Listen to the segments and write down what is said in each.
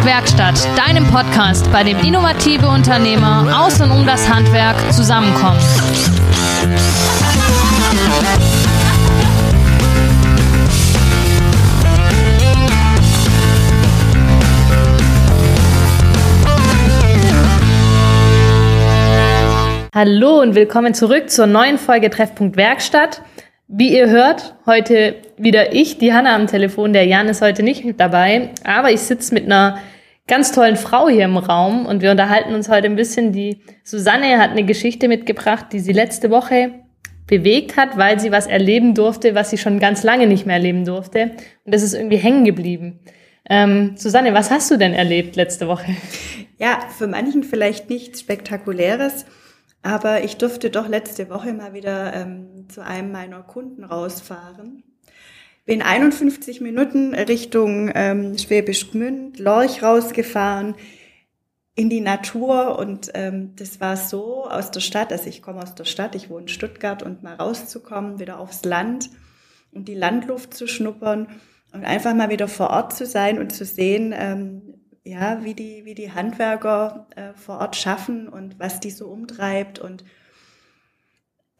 Werkstatt, deinem Podcast, bei dem innovative Unternehmer aus und um das Handwerk zusammenkommen. Hallo und willkommen zurück zur neuen Folge Treffpunkt Werkstatt. Wie ihr hört, heute wieder ich, die Hanna am Telefon. Der Jan ist heute nicht mit dabei, aber ich sitze mit einer ganz tollen Frau hier im Raum und wir unterhalten uns heute ein bisschen. Die Susanne hat eine Geschichte mitgebracht, die sie letzte Woche bewegt hat, weil sie was erleben durfte, was sie schon ganz lange nicht mehr erleben durfte. Und das ist irgendwie hängen geblieben. Ähm, Susanne, was hast du denn erlebt letzte Woche? Ja, für manchen vielleicht nichts Spektakuläres. Aber ich durfte doch letzte Woche mal wieder ähm, zu einem meiner Kunden rausfahren. Bin 51 Minuten Richtung ähm, Schwäbisch Gmünd, Lorch rausgefahren in die Natur und ähm, das war so aus der Stadt, also ich komme aus der Stadt, ich wohne in Stuttgart und mal rauszukommen, wieder aufs Land und die Landluft zu schnuppern und einfach mal wieder vor Ort zu sein und zu sehen, ähm, ja, wie die, wie die Handwerker äh, vor Ort schaffen und was die so umtreibt und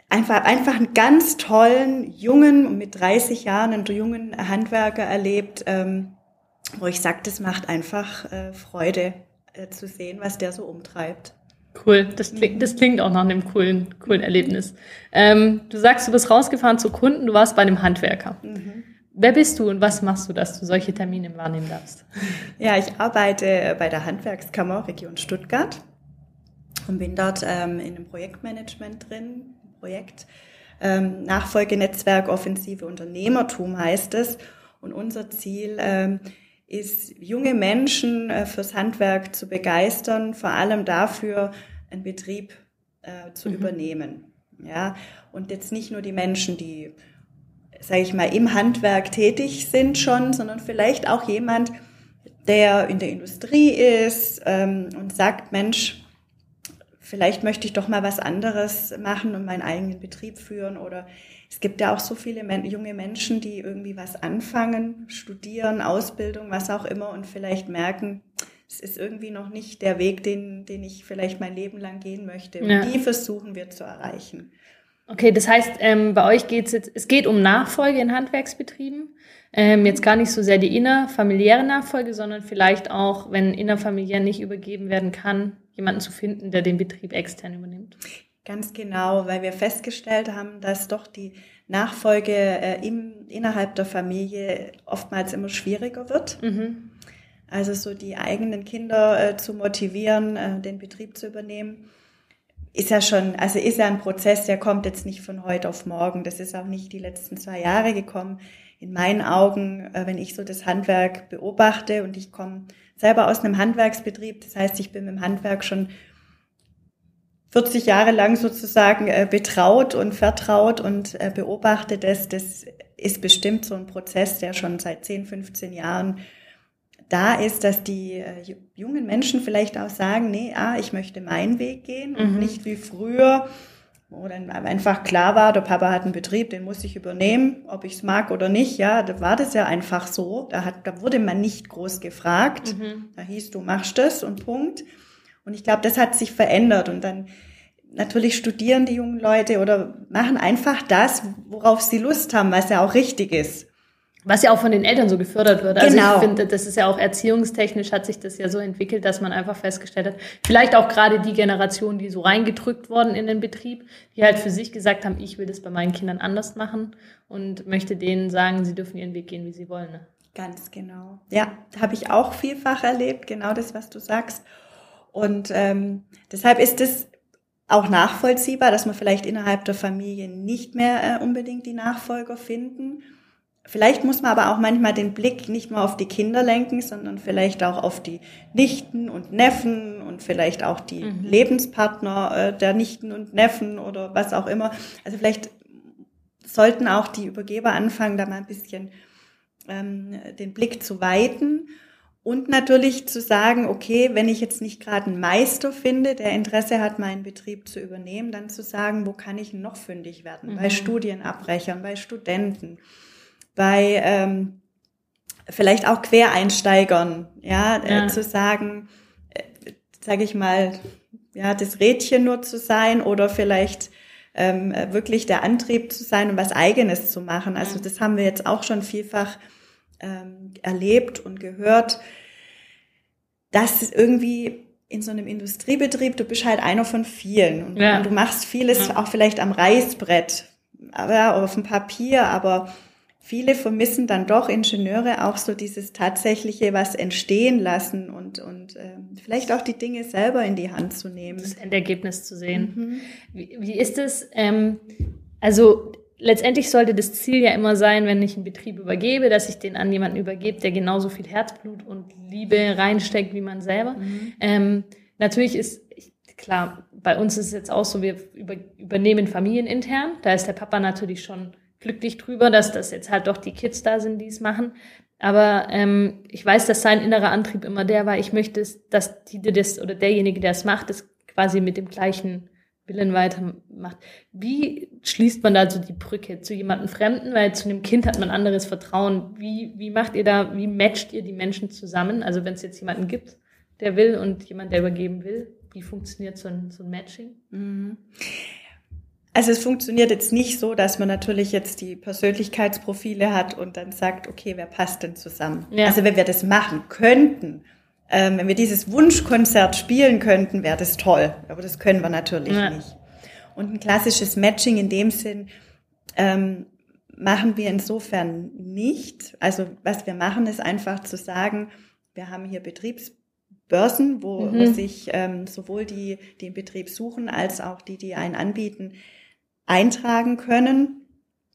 einfach, einfach einen ganz tollen, jungen, mit 30 Jahren einen jungen Handwerker erlebt, ähm, wo ich sage, das macht einfach äh, Freude äh, zu sehen, was der so umtreibt. Cool, das klingt, das klingt auch nach einem coolen, coolen Erlebnis. Ähm, du sagst, du bist rausgefahren zu Kunden, du warst bei einem Handwerker. Mhm. Wer bist du und was machst du, dass du solche Termine wahrnehmen darfst? Ja, ich arbeite bei der Handwerkskammer Region Stuttgart und bin dort ähm, in einem Projektmanagement drin, Projekt. Ähm, Nachfolgenetzwerk Offensive Unternehmertum heißt es. Und unser Ziel ähm, ist, junge Menschen äh, fürs Handwerk zu begeistern, vor allem dafür, einen Betrieb äh, zu mhm. übernehmen. Ja, und jetzt nicht nur die Menschen, die sage ich mal, im Handwerk tätig sind schon, sondern vielleicht auch jemand, der in der Industrie ist ähm, und sagt, Mensch, vielleicht möchte ich doch mal was anderes machen und meinen eigenen Betrieb führen. Oder es gibt ja auch so viele junge Menschen, die irgendwie was anfangen, studieren, Ausbildung, was auch immer und vielleicht merken, es ist irgendwie noch nicht der Weg, den, den ich vielleicht mein Leben lang gehen möchte. Und ja. die versuchen wir zu erreichen. Okay, das heißt, ähm, bei euch geht es jetzt, es geht um Nachfolge in Handwerksbetrieben. Ähm, jetzt gar nicht so sehr die innerfamiliäre Nachfolge, sondern vielleicht auch, wenn innerfamiliär nicht übergeben werden kann, jemanden zu finden, der den Betrieb extern übernimmt. Ganz genau, weil wir festgestellt haben, dass doch die Nachfolge äh, im, innerhalb der Familie oftmals immer schwieriger wird. Mhm. Also so die eigenen Kinder äh, zu motivieren, äh, den Betrieb zu übernehmen ist ja schon, also ist ja ein Prozess, der kommt jetzt nicht von heute auf morgen. Das ist auch nicht die letzten zwei Jahre gekommen. In meinen Augen, äh, wenn ich so das Handwerk beobachte und ich komme selber aus einem Handwerksbetrieb, das heißt, ich bin mit dem Handwerk schon 40 Jahre lang sozusagen äh, betraut und vertraut und äh, beobachte das. Das ist bestimmt so ein Prozess, der schon seit 10, 15 Jahren da ist, dass die äh, jungen Menschen vielleicht auch sagen, nee, ah, ich möchte meinen Weg gehen und mhm. nicht wie früher, wo dann einfach klar war, der Papa hat einen Betrieb, den muss ich übernehmen, ob ich es mag oder nicht. Ja, da war das ja einfach so. Da, hat, da wurde man nicht groß gefragt. Mhm. Da hieß, du machst das und Punkt. Und ich glaube, das hat sich verändert. Und dann natürlich studieren die jungen Leute oder machen einfach das, worauf sie Lust haben, was ja auch richtig ist. Was ja auch von den Eltern so gefördert wird. Also genau. ich finde, das ist ja auch erziehungstechnisch hat sich das ja so entwickelt, dass man einfach festgestellt hat, vielleicht auch gerade die Generation, die so reingedrückt worden in den Betrieb, die halt für sich gesagt haben, ich will das bei meinen Kindern anders machen und möchte denen sagen, sie dürfen ihren Weg gehen, wie sie wollen. Ne? Ganz genau. Ja, habe ich auch vielfach erlebt, genau das, was du sagst. Und ähm, deshalb ist es auch nachvollziehbar, dass man vielleicht innerhalb der Familie nicht mehr äh, unbedingt die Nachfolger finden Vielleicht muss man aber auch manchmal den Blick nicht nur auf die Kinder lenken, sondern vielleicht auch auf die Nichten und Neffen und vielleicht auch die mhm. Lebenspartner äh, der Nichten und Neffen oder was auch immer. Also vielleicht sollten auch die Übergeber anfangen, da mal ein bisschen ähm, den Blick zu weiten und natürlich zu sagen, okay, wenn ich jetzt nicht gerade einen Meister finde, der Interesse hat, meinen Betrieb zu übernehmen, dann zu sagen, wo kann ich noch fündig werden? Mhm. Bei Studienabbrechern, bei Studenten bei ähm, vielleicht auch Quereinsteigern, ja, äh, ja. Äh, zu sagen, äh, sage ich mal, ja, das Rädchen nur zu sein oder vielleicht ähm, wirklich der Antrieb zu sein und was Eigenes zu machen. Also das haben wir jetzt auch schon vielfach ähm, erlebt und gehört, dass irgendwie in so einem Industriebetrieb, du bist halt einer von vielen und, ja. und du machst vieles ja. auch vielleicht am Reißbrett, aber auf dem Papier, aber viele vermissen dann doch Ingenieure auch so dieses tatsächliche was entstehen lassen und, und äh, vielleicht auch die Dinge selber in die Hand zu nehmen. Das Endergebnis zu sehen. Mhm. Wie, wie ist es? Ähm, also letztendlich sollte das Ziel ja immer sein, wenn ich einen Betrieb übergebe, dass ich den an jemanden übergebe, der genauso viel Herzblut und Liebe reinsteckt wie man selber. Mhm. Ähm, natürlich ist klar, bei uns ist es jetzt auch so, wir über, übernehmen familienintern. Da ist der Papa natürlich schon glücklich drüber, dass das jetzt halt doch die Kids da sind, die es machen. Aber ähm, ich weiß, dass sein innerer Antrieb immer der war, ich möchte, dass die, die das oder derjenige, der es macht, das quasi mit dem gleichen Willen weitermacht. Wie schließt man da so die Brücke zu jemandem Fremden? Weil zu einem Kind hat man anderes Vertrauen. Wie, wie macht ihr da, wie matcht ihr die Menschen zusammen? Also wenn es jetzt jemanden gibt, der will und jemand, der übergeben will, wie funktioniert so ein, so ein Matching? Mhm. Also es funktioniert jetzt nicht so, dass man natürlich jetzt die Persönlichkeitsprofile hat und dann sagt, okay, wer passt denn zusammen? Ja. Also wenn wir das machen könnten, ähm, wenn wir dieses Wunschkonzert spielen könnten, wäre das toll. Aber das können wir natürlich ja. nicht. Und ein klassisches Matching in dem Sinn ähm, machen wir insofern nicht. Also was wir machen, ist einfach zu sagen, wir haben hier Betriebsbörsen, wo, mhm. wo sich ähm, sowohl die, die den Betrieb suchen, als auch die, die einen anbieten, eintragen können.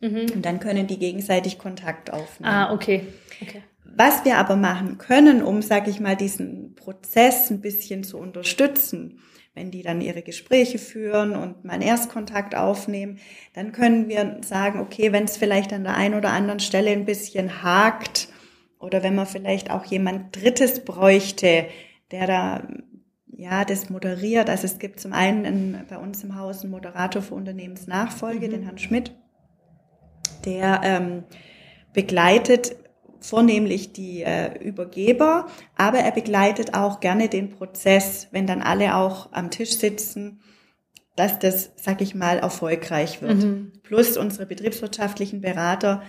Mhm. Und dann können die gegenseitig Kontakt aufnehmen. Ah, okay. okay. Was wir aber machen können, um, sag ich mal, diesen Prozess ein bisschen zu unterstützen, wenn die dann ihre Gespräche führen und mal einen Erstkontakt aufnehmen, dann können wir sagen, okay, wenn es vielleicht an der einen oder anderen Stelle ein bisschen hakt oder wenn man vielleicht auch jemand Drittes bräuchte, der da ja, das moderiert. Also es gibt zum einen in, bei uns im Haus einen Moderator für Unternehmensnachfolge, mhm. den Herrn Schmidt, der ähm, begleitet vornehmlich die äh, Übergeber, aber er begleitet auch gerne den Prozess, wenn dann alle auch am Tisch sitzen, dass das, sag ich mal, erfolgreich wird. Mhm. Plus unsere betriebswirtschaftlichen Berater,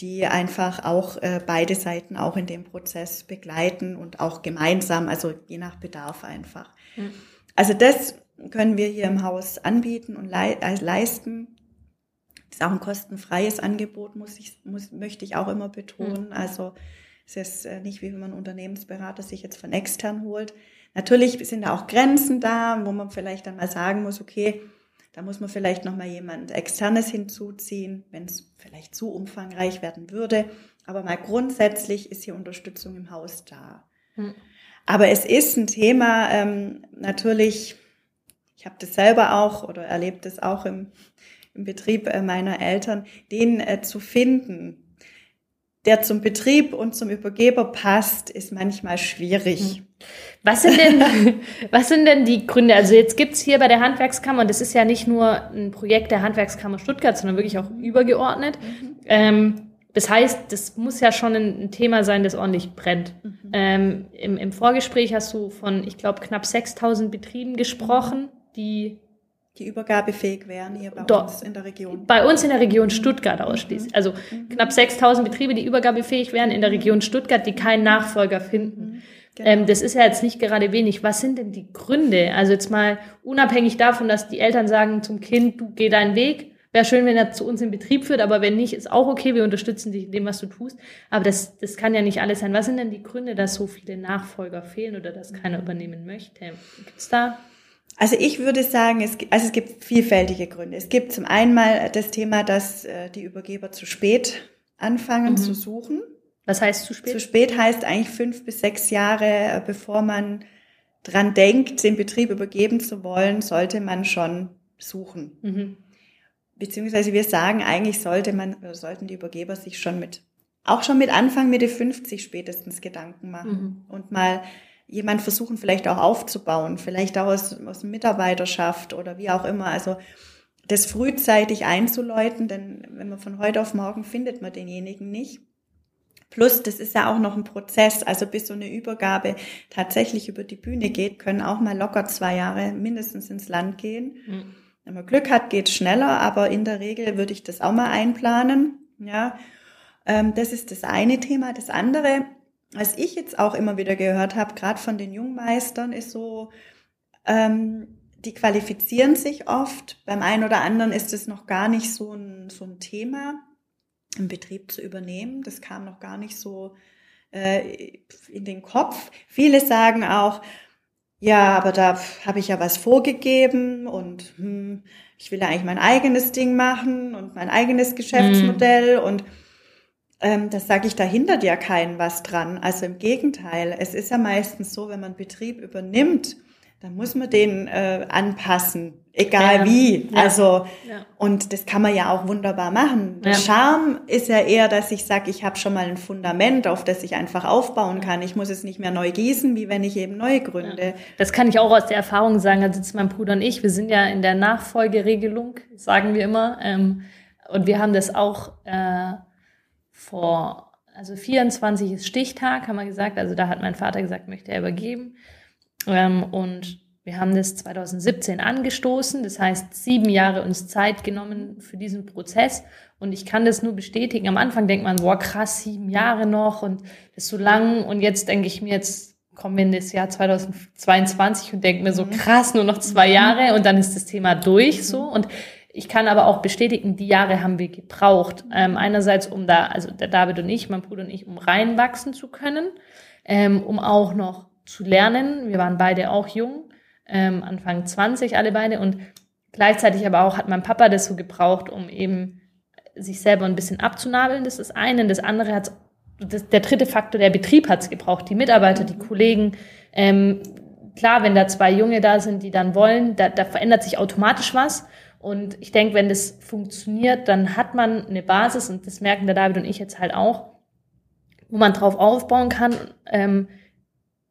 die einfach auch äh, beide Seiten auch in dem Prozess begleiten und auch gemeinsam, also je nach Bedarf einfach. Mhm. Also das können wir hier im Haus anbieten und le äh, leisten. Das ist auch ein kostenfreies Angebot, muss ich, muss, möchte ich auch immer betonen. Mhm. Also es ist äh, nicht wie wenn man Unternehmensberater sich jetzt von extern holt. Natürlich sind da auch Grenzen da, wo man vielleicht dann mal sagen muss, okay, da muss man vielleicht noch mal jemand externes hinzuziehen, wenn es vielleicht zu umfangreich werden würde. Aber mal grundsätzlich ist hier Unterstützung im Haus da. Hm. Aber es ist ein Thema, ähm, natürlich, ich habe das selber auch oder erlebt es auch im, im Betrieb äh, meiner Eltern, den äh, zu finden, der zum Betrieb und zum Übergeber passt, ist manchmal schwierig. Hm. Was sind denn, was sind denn die Gründe? Also jetzt gibt's hier bei der Handwerkskammer, und das ist ja nicht nur ein Projekt der Handwerkskammer Stuttgart, sondern wirklich auch übergeordnet. Mhm. Ähm, das heißt, das muss ja schon ein, Thema sein, das ordentlich brennt. Mhm. Ähm, im, Im Vorgespräch hast du von, ich glaube, knapp 6000 Betrieben gesprochen, die die übergabefähig wären hier bei Dort, uns in der Region. Bei uns in der Region Stuttgart ausschließlich. Also mhm. knapp 6000 Betriebe, die übergabefähig wären in der Region Stuttgart, die keinen Nachfolger finden. Genau. Ähm, das ist ja jetzt nicht gerade wenig. Was sind denn die Gründe? Also jetzt mal unabhängig davon, dass die Eltern sagen zum Kind, du geh deinen Weg. Wäre schön, wenn er zu uns in Betrieb führt, aber wenn nicht, ist auch okay. Wir unterstützen dich in dem, was du tust. Aber das, das kann ja nicht alles sein. Was sind denn die Gründe, dass so viele Nachfolger fehlen oder dass keiner übernehmen möchte? Gibt's da also ich würde sagen, es, also es gibt vielfältige Gründe. Es gibt zum einen mal das Thema, dass äh, die Übergeber zu spät anfangen mhm. zu suchen. Was heißt zu spät? Zu spät heißt eigentlich fünf bis sechs Jahre, äh, bevor man dran denkt, den Betrieb übergeben zu wollen, sollte man schon suchen. Mhm. Beziehungsweise wir sagen, eigentlich sollte man, sollten die Übergeber sich schon mit, auch schon mit Anfang Mitte 50 spätestens Gedanken machen mhm. und mal jemand versuchen vielleicht auch aufzubauen, vielleicht auch aus, aus Mitarbeiterschaft oder wie auch immer. Also das frühzeitig einzuläuten, denn wenn man von heute auf morgen findet man denjenigen nicht. Plus, das ist ja auch noch ein Prozess. Also bis so eine Übergabe tatsächlich über die Bühne geht, können auch mal locker zwei Jahre mindestens ins Land gehen. Mhm. Wenn man Glück hat, geht schneller, aber in der Regel würde ich das auch mal einplanen. Ja, ähm, das ist das eine Thema. Das andere, was ich jetzt auch immer wieder gehört habe, gerade von den Jungmeistern, ist so, ähm, die qualifizieren sich oft. Beim einen oder anderen ist es noch gar nicht so ein, so ein Thema, im Betrieb zu übernehmen. Das kam noch gar nicht so äh, in den Kopf. Viele sagen auch, ja, aber da habe ich ja was vorgegeben und hm, ich will ja eigentlich mein eigenes Ding machen und mein eigenes Geschäftsmodell mm. und ähm, das sage ich, da hindert ja keinen was dran. Also im Gegenteil, es ist ja meistens so, wenn man Betrieb übernimmt, dann muss man den äh, anpassen, egal ja, wie. Ja, also ja. und das kann man ja auch wunderbar machen. Der Charme ist ja eher, dass ich sage, ich habe schon mal ein Fundament, auf das ich einfach aufbauen kann. Ich muss es nicht mehr neu gießen, wie wenn ich eben neu gründe. Das kann ich auch aus der Erfahrung sagen. Da sitzen mein Bruder und ich. Wir sind ja in der Nachfolgeregelung, sagen wir immer, ähm, und wir haben das auch äh, vor also 24 ist Stichtag, haben wir gesagt. Also da hat mein Vater gesagt, möchte er übergeben. Ähm, und wir haben das 2017 angestoßen, das heißt sieben Jahre uns Zeit genommen für diesen Prozess. Und ich kann das nur bestätigen. Am Anfang denkt man, boah, krass, sieben Jahre noch und das ist so lang. Und jetzt denke ich mir, jetzt kommen wir in das Jahr 2022 und denke mir so, mhm. krass, nur noch zwei mhm. Jahre und dann ist das Thema durch so. Und ich kann aber auch bestätigen, die Jahre haben wir gebraucht. Ähm, einerseits, um da, also der David und ich, mein Bruder und ich, um reinwachsen zu können, ähm, um auch noch zu lernen. Wir waren beide auch jung, ähm, Anfang 20 alle beide und gleichzeitig aber auch hat mein Papa das so gebraucht, um eben sich selber ein bisschen abzunabeln. Das ist eine. Das andere hat das, der dritte Faktor, der Betrieb hat es gebraucht. Die Mitarbeiter, die Kollegen. Ähm, klar, wenn da zwei Junge da sind, die dann wollen, da, da verändert sich automatisch was. Und ich denke, wenn das funktioniert, dann hat man eine Basis und das merken der David und ich jetzt halt auch, wo man drauf aufbauen kann. Ähm,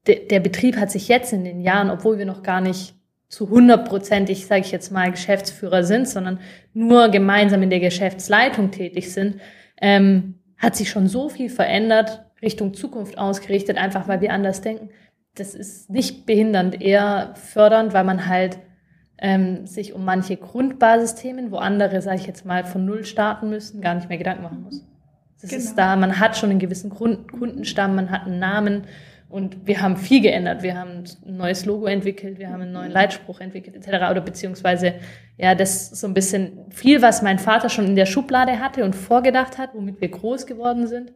de, der Betrieb hat sich jetzt in den Jahren, obwohl wir noch gar nicht zu hundertprozentig, sage ich jetzt mal, Geschäftsführer sind, sondern nur gemeinsam in der Geschäftsleitung tätig sind, ähm, hat sich schon so viel verändert, Richtung Zukunft ausgerichtet, einfach weil wir anders denken. Das ist nicht behindernd, eher fördernd, weil man halt ähm, sich um manche Grundbasisthemen, wo andere, sage ich jetzt mal, von Null starten müssen, gar nicht mehr Gedanken machen muss. Das genau. ist da, man hat schon einen gewissen Grund, Kundenstamm, man hat einen Namen, und wir haben viel geändert. Wir haben ein neues Logo entwickelt, wir haben einen neuen Leitspruch entwickelt, etc. Oder beziehungsweise, ja, das so ein bisschen viel, was mein Vater schon in der Schublade hatte und vorgedacht hat, womit wir groß geworden sind,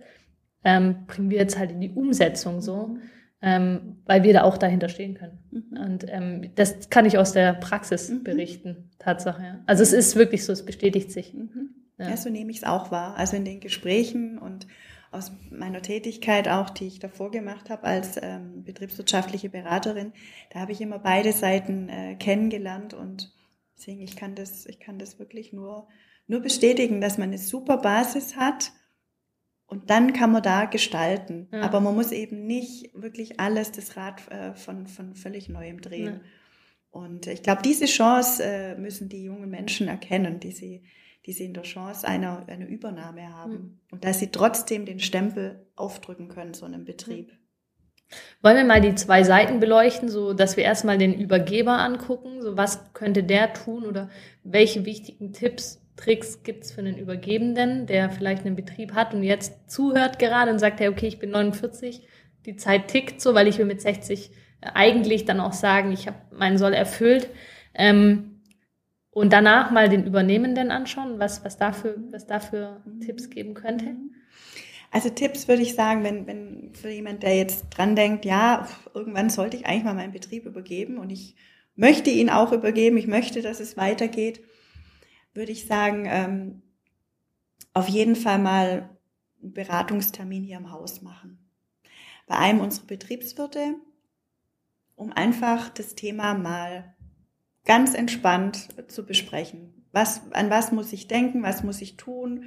ähm, bringen wir jetzt halt in die Umsetzung so, ähm, weil wir da auch dahinter stehen können. Mhm. Und ähm, das kann ich aus der Praxis mhm. berichten, Tatsache. Ja. Also es ist wirklich so, es bestätigt sich. Mhm. Ja. ja, so nehme ich es auch wahr. Also in den Gesprächen und aus meiner Tätigkeit auch, die ich davor gemacht habe als ähm, betriebswirtschaftliche Beraterin, da habe ich immer beide Seiten äh, kennengelernt und deswegen ich kann das, ich kann das wirklich nur nur bestätigen, dass man eine super Basis hat und dann kann man da gestalten. Ja. Aber man muss eben nicht wirklich alles das Rad äh, von von völlig neuem drehen. Ja. Und ich glaube, diese Chance äh, müssen die jungen Menschen erkennen, die sie die sie in der Chance einer, einer Übernahme haben. Mhm. Und dass sie trotzdem den Stempel aufdrücken können, so einem Betrieb. Wollen wir mal die zwei Seiten beleuchten, so dass wir erstmal den Übergeber angucken, so was könnte der tun oder welche wichtigen Tipps, Tricks gibt's für einen Übergebenden, der vielleicht einen Betrieb hat und jetzt zuhört gerade und sagt, hey, okay, ich bin 49, die Zeit tickt so, weil ich will mit 60 eigentlich dann auch sagen, ich habe meinen Soll erfüllt. Ähm, und danach mal den Übernehmenden anschauen, was, was dafür, was dafür mhm. Tipps geben könnte? Also Tipps würde ich sagen, wenn, wenn für jemand, der jetzt dran denkt, ja, irgendwann sollte ich eigentlich mal meinen Betrieb übergeben und ich möchte ihn auch übergeben, ich möchte, dass es weitergeht, würde ich sagen, ähm, auf jeden Fall mal einen Beratungstermin hier im Haus machen. Bei einem unserer Betriebswirte, um einfach das Thema mal ganz entspannt zu besprechen. Was, an was muss ich denken, was muss ich tun?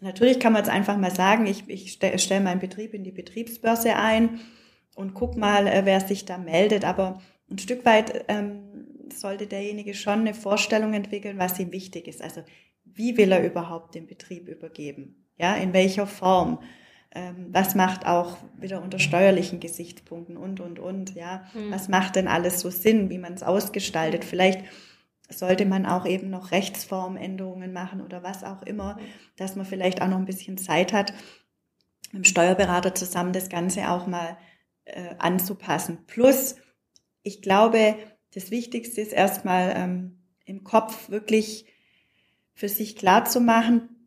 Natürlich kann man jetzt einfach mal sagen, ich, ich stelle stell meinen Betrieb in die Betriebsbörse ein und guck mal, äh, wer sich da meldet. Aber ein Stück weit ähm, sollte derjenige schon eine Vorstellung entwickeln, was ihm wichtig ist. Also wie will er überhaupt den Betrieb übergeben? Ja, in welcher Form? Ähm, was macht auch wieder unter steuerlichen Gesichtspunkten und, und, und, ja. Mhm. Was macht denn alles so Sinn, wie man es ausgestaltet? Vielleicht sollte man auch eben noch Rechtsformänderungen machen oder was auch immer, dass man vielleicht auch noch ein bisschen Zeit hat, mit dem Steuerberater zusammen das Ganze auch mal äh, anzupassen. Plus, ich glaube, das Wichtigste ist erstmal ähm, im Kopf wirklich für sich klar zu machen,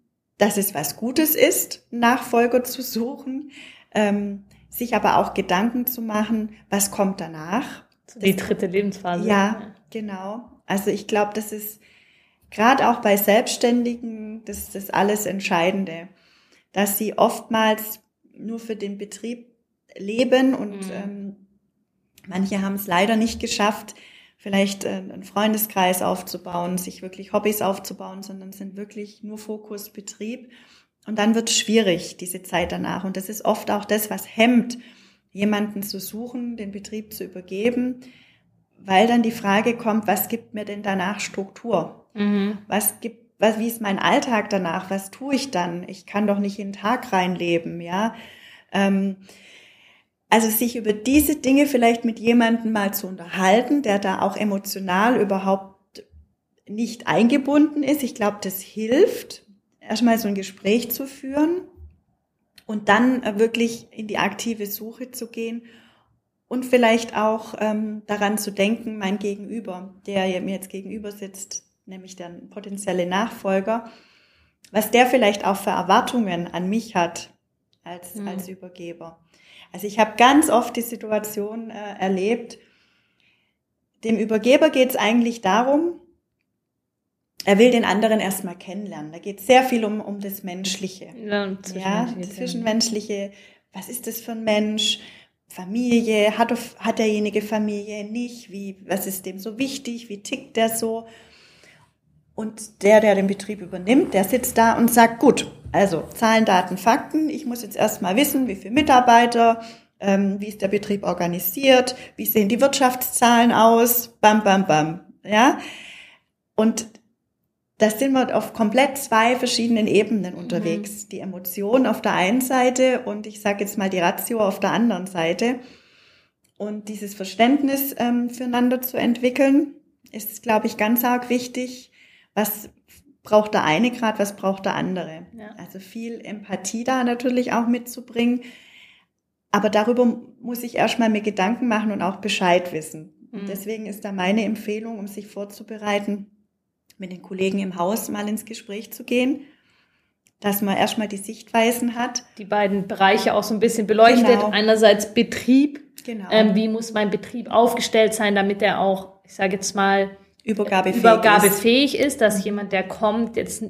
dass es was Gutes ist, Nachfolger zu suchen, ähm, sich aber auch Gedanken zu machen, was kommt danach. Die dritte Lebensphase. Ja, genau. Also ich glaube, das ist gerade auch bei Selbstständigen das, das alles Entscheidende, dass sie oftmals nur für den Betrieb leben und mhm. ähm, manche haben es leider nicht geschafft, vielleicht äh, einen Freundeskreis aufzubauen, sich wirklich Hobbys aufzubauen, sondern sind wirklich nur Fokus Betrieb. Und dann wird es schwierig, diese Zeit danach. Und das ist oft auch das, was hemmt, jemanden zu suchen, den Betrieb zu übergeben, weil dann die Frage kommt, was gibt mir denn danach Struktur? Mhm. Was gibt, was, wie ist mein Alltag danach? Was tue ich dann? Ich kann doch nicht in den Tag reinleben, ja. Ähm, also sich über diese Dinge vielleicht mit jemandem mal zu unterhalten, der da auch emotional überhaupt nicht eingebunden ist. Ich glaube, das hilft, erstmal so ein Gespräch zu führen und dann wirklich in die aktive Suche zu gehen und vielleicht auch ähm, daran zu denken, mein Gegenüber, der mir jetzt gegenüber sitzt, nämlich der potenzielle Nachfolger, was der vielleicht auch für Erwartungen an mich hat als, mhm. als Übergeber. Also ich habe ganz oft die Situation äh, erlebt, dem Übergeber geht es eigentlich darum, er will den anderen erstmal kennenlernen. Da geht es sehr viel um, um das Menschliche. Ja, ja, das Zwischenmenschliche. Was ist das für ein Mensch? Familie, hat, hat derjenige Familie nicht? Wie, was ist dem so wichtig? Wie tickt der so? Und der, der den Betrieb übernimmt, der sitzt da und sagt, gut, also Zahlen, Daten, Fakten. Ich muss jetzt erstmal wissen, wie viele Mitarbeiter, ähm, wie ist der Betrieb organisiert, wie sehen die Wirtschaftszahlen aus, bam, bam, bam. Ja. Und da sind wir auf komplett zwei verschiedenen Ebenen unterwegs. Mhm. Die Emotion auf der einen Seite und ich sage jetzt mal die Ratio auf der anderen Seite. Und dieses Verständnis ähm, füreinander zu entwickeln, ist, glaube ich, ganz arg wichtig. Was braucht der eine gerade, was braucht der andere. Ja. Also viel Empathie da natürlich auch mitzubringen. Aber darüber muss ich erstmal mir Gedanken machen und auch Bescheid wissen. Mhm. deswegen ist da meine Empfehlung, um sich vorzubereiten, mit den Kollegen im Haus mal ins Gespräch zu gehen, dass man erstmal die Sichtweisen hat. Die beiden Bereiche auch so ein bisschen beleuchtet. Genau. Einerseits Betrieb. Genau. Ähm, wie muss mein Betrieb aufgestellt sein, damit er auch, ich sage jetzt mal, übergabefähig, übergabefähig ist. ist, dass jemand, der kommt, jetzt,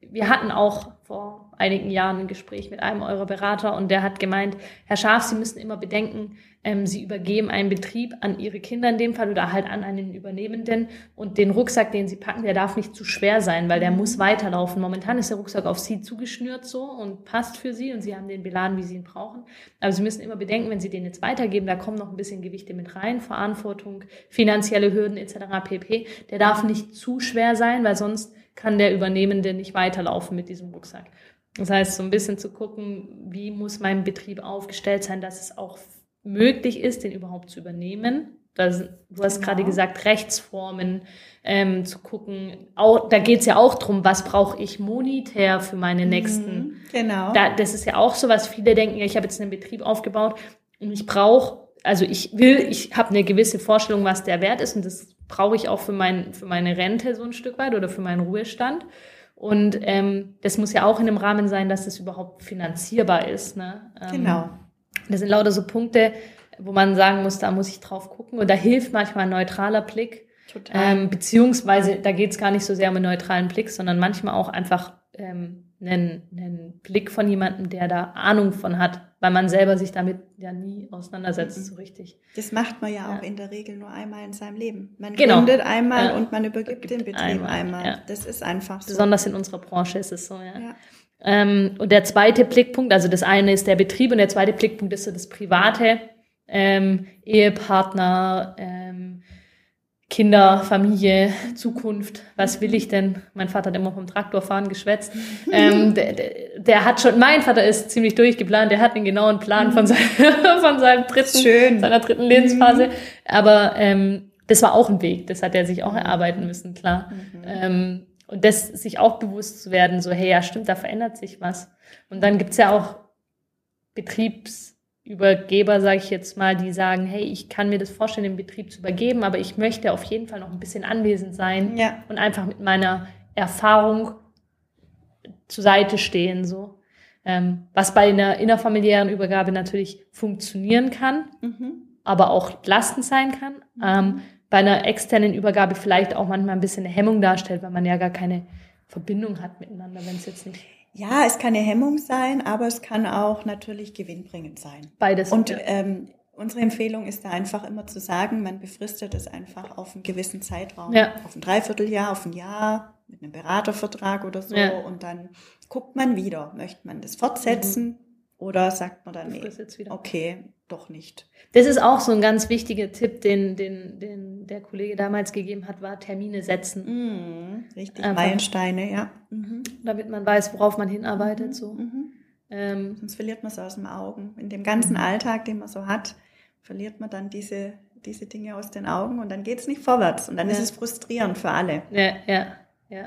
wir hatten auch vor einigen Jahren ein Gespräch mit einem eurer Berater und der hat gemeint, Herr Schaf, Sie müssen immer bedenken, ähm, Sie übergeben einen Betrieb an Ihre Kinder in dem Fall oder halt an einen Übernehmenden und den Rucksack, den Sie packen, der darf nicht zu schwer sein, weil der mhm. muss weiterlaufen. Momentan ist der Rucksack auf Sie zugeschnürt so und passt für Sie und Sie haben den beladen, wie Sie ihn brauchen. Aber Sie müssen immer bedenken, wenn Sie den jetzt weitergeben, da kommen noch ein bisschen Gewichte mit rein, Verantwortung, finanzielle Hürden etc. pp. Der darf nicht zu schwer sein, weil sonst kann der Übernehmende nicht weiterlaufen mit diesem Rucksack. Das heißt, so ein bisschen zu gucken, wie muss mein Betrieb aufgestellt sein, dass es auch möglich ist, den überhaupt zu übernehmen. Das, du hast genau. gerade gesagt, Rechtsformen ähm, zu gucken. Auch, da geht's ja auch drum, was brauche ich monetär für meine nächsten. Mhm, genau. Da, das ist ja auch so, was viele denken, ja, ich habe jetzt einen Betrieb aufgebaut und ich brauche, also ich will, ich habe eine gewisse Vorstellung, was der Wert ist und das brauche ich auch für, mein, für meine Rente so ein Stück weit oder für meinen Ruhestand. Und ähm, das muss ja auch in dem Rahmen sein, dass das überhaupt finanzierbar ist. Ne? Ähm, genau. Das sind lauter so Punkte, wo man sagen muss, da muss ich drauf gucken. Und da hilft manchmal ein neutraler Blick. Total. Ähm, beziehungsweise, da geht es gar nicht so sehr um einen neutralen Blick, sondern manchmal auch einfach ähm, einen, einen Blick von jemandem, der da Ahnung von hat, weil man selber sich damit ja nie auseinandersetzt, mhm. so richtig. Das macht man ja, ja, auch in der Regel nur einmal in seinem Leben. Man genau. gründet einmal ja. und man übergibt den Betrieb einmal. einmal. Ja. Das ist einfach so. Besonders in unserer Branche ist es so, ja. Ähm, und der zweite Blickpunkt, also das eine ist der Betrieb und der zweite Blickpunkt ist so das Private, ähm, Ehepartner, ähm, Kinder, Familie, Zukunft, was will ich denn? Mein Vater hat immer vom Traktorfahren geschwätzt. Ähm, der, der, der, hat schon, mein Vater ist ziemlich durchgeplant, der hat einen genauen Plan von, sein, von seinem dritten, Schön. seiner dritten Lebensphase. Aber ähm, das war auch ein Weg, das hat er sich auch erarbeiten müssen, klar. Mhm. Ähm, und das sich auch bewusst zu werden, so, hey, ja, stimmt, da verändert sich was. Und dann gibt's ja auch Betriebsübergeber, sage ich jetzt mal, die sagen, hey, ich kann mir das vorstellen, den Betrieb zu übergeben, aber ich möchte auf jeden Fall noch ein bisschen anwesend sein ja. und einfach mit meiner Erfahrung zur Seite stehen, so. Ähm, was bei einer innerfamiliären Übergabe natürlich funktionieren kann, mhm. aber auch lastend sein kann. Mhm. Ähm, bei einer externen Übergabe vielleicht auch manchmal ein bisschen eine Hemmung darstellt, weil man ja gar keine Verbindung hat miteinander, wenn es jetzt nicht ja, es kann eine Hemmung sein, aber es kann auch natürlich gewinnbringend sein. Beides. Und ja. ähm, unsere Empfehlung ist da einfach immer zu sagen, man befristet es einfach auf einen gewissen Zeitraum, ja. auf ein Dreivierteljahr, auf ein Jahr mit einem Beratervertrag oder so. Ja. Und dann guckt man wieder, möchte man das fortsetzen mhm. Oder sagt man dann, nee, okay, doch nicht. Das ist auch so ein ganz wichtiger Tipp, den, den, den der Kollege damals gegeben hat, war Termine setzen. Mhm, richtig, Einfach, Meilensteine, ja. Mhm. Damit man weiß, worauf man hinarbeitet. Mhm. So. Mhm. Ähm, Sonst verliert man es aus dem Augen. In dem ganzen Alltag, den man so hat, verliert man dann diese, diese Dinge aus den Augen und dann geht es nicht vorwärts. Und dann ja. ist es frustrierend für alle. Ja, ja, ja.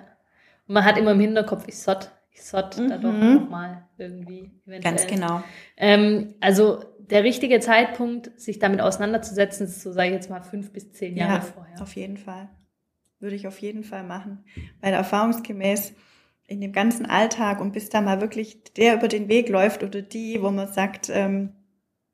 Und man hat immer im Hinterkopf, ich sott, ich sott da doch mhm. nochmal irgendwie. Eventuell. Ganz genau. Ähm, also der richtige Zeitpunkt, sich damit auseinanderzusetzen, ist so, sage ich jetzt mal, fünf bis zehn Jahre ja, vorher. Auf jeden Fall. Würde ich auf jeden Fall machen. Weil erfahrungsgemäß in dem ganzen Alltag und bis da mal wirklich der über den Weg läuft oder die, wo man sagt, ähm,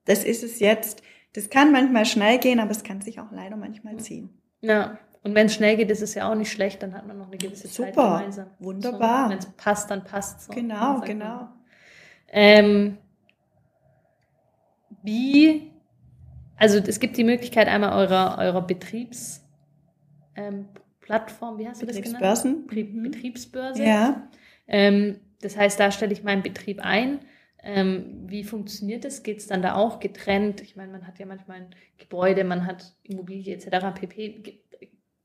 das ist es jetzt. Das kann manchmal schnell gehen, aber es kann sich auch leider manchmal ziehen. Ja, und wenn es schnell geht, ist es ja auch nicht schlecht, dann hat man noch eine gewisse Super, Zeit gemeinsam. Wunderbar. So, wenn es passt, dann passt es. So, genau, genau. Ähm, wie, also es gibt die Möglichkeit einmal eurer, eurer Betriebsplattform, ähm, wie hast du das genannt? Betriebsbörsen. Mhm. Betriebsbörse. Ja. Ähm, das heißt, da stelle ich meinen Betrieb ein. Ähm, wie funktioniert das? Geht es dann da auch getrennt? Ich meine, man hat ja manchmal ein Gebäude, man hat Immobilie etc. pp.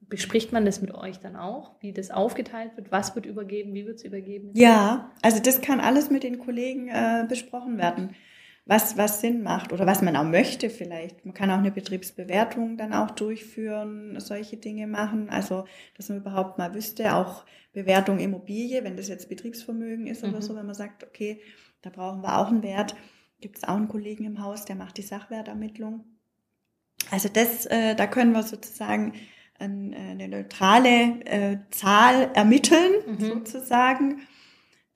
Bespricht man das mit euch dann auch, wie das aufgeteilt wird? Was wird übergeben? Wie wird es übergeben? Ja, also das kann alles mit den Kollegen äh, besprochen werden was, was Sinn macht oder was man auch möchte vielleicht. Man kann auch eine Betriebsbewertung dann auch durchführen, solche Dinge machen. Also, dass man überhaupt mal wüsste, auch Bewertung Immobilie, wenn das jetzt Betriebsvermögen ist mhm. oder so, wenn man sagt, okay, da brauchen wir auch einen Wert. Gibt es auch einen Kollegen im Haus, der macht die Sachwertermittlung. Also das, äh, da können wir sozusagen eine neutrale äh, Zahl ermitteln, mhm. sozusagen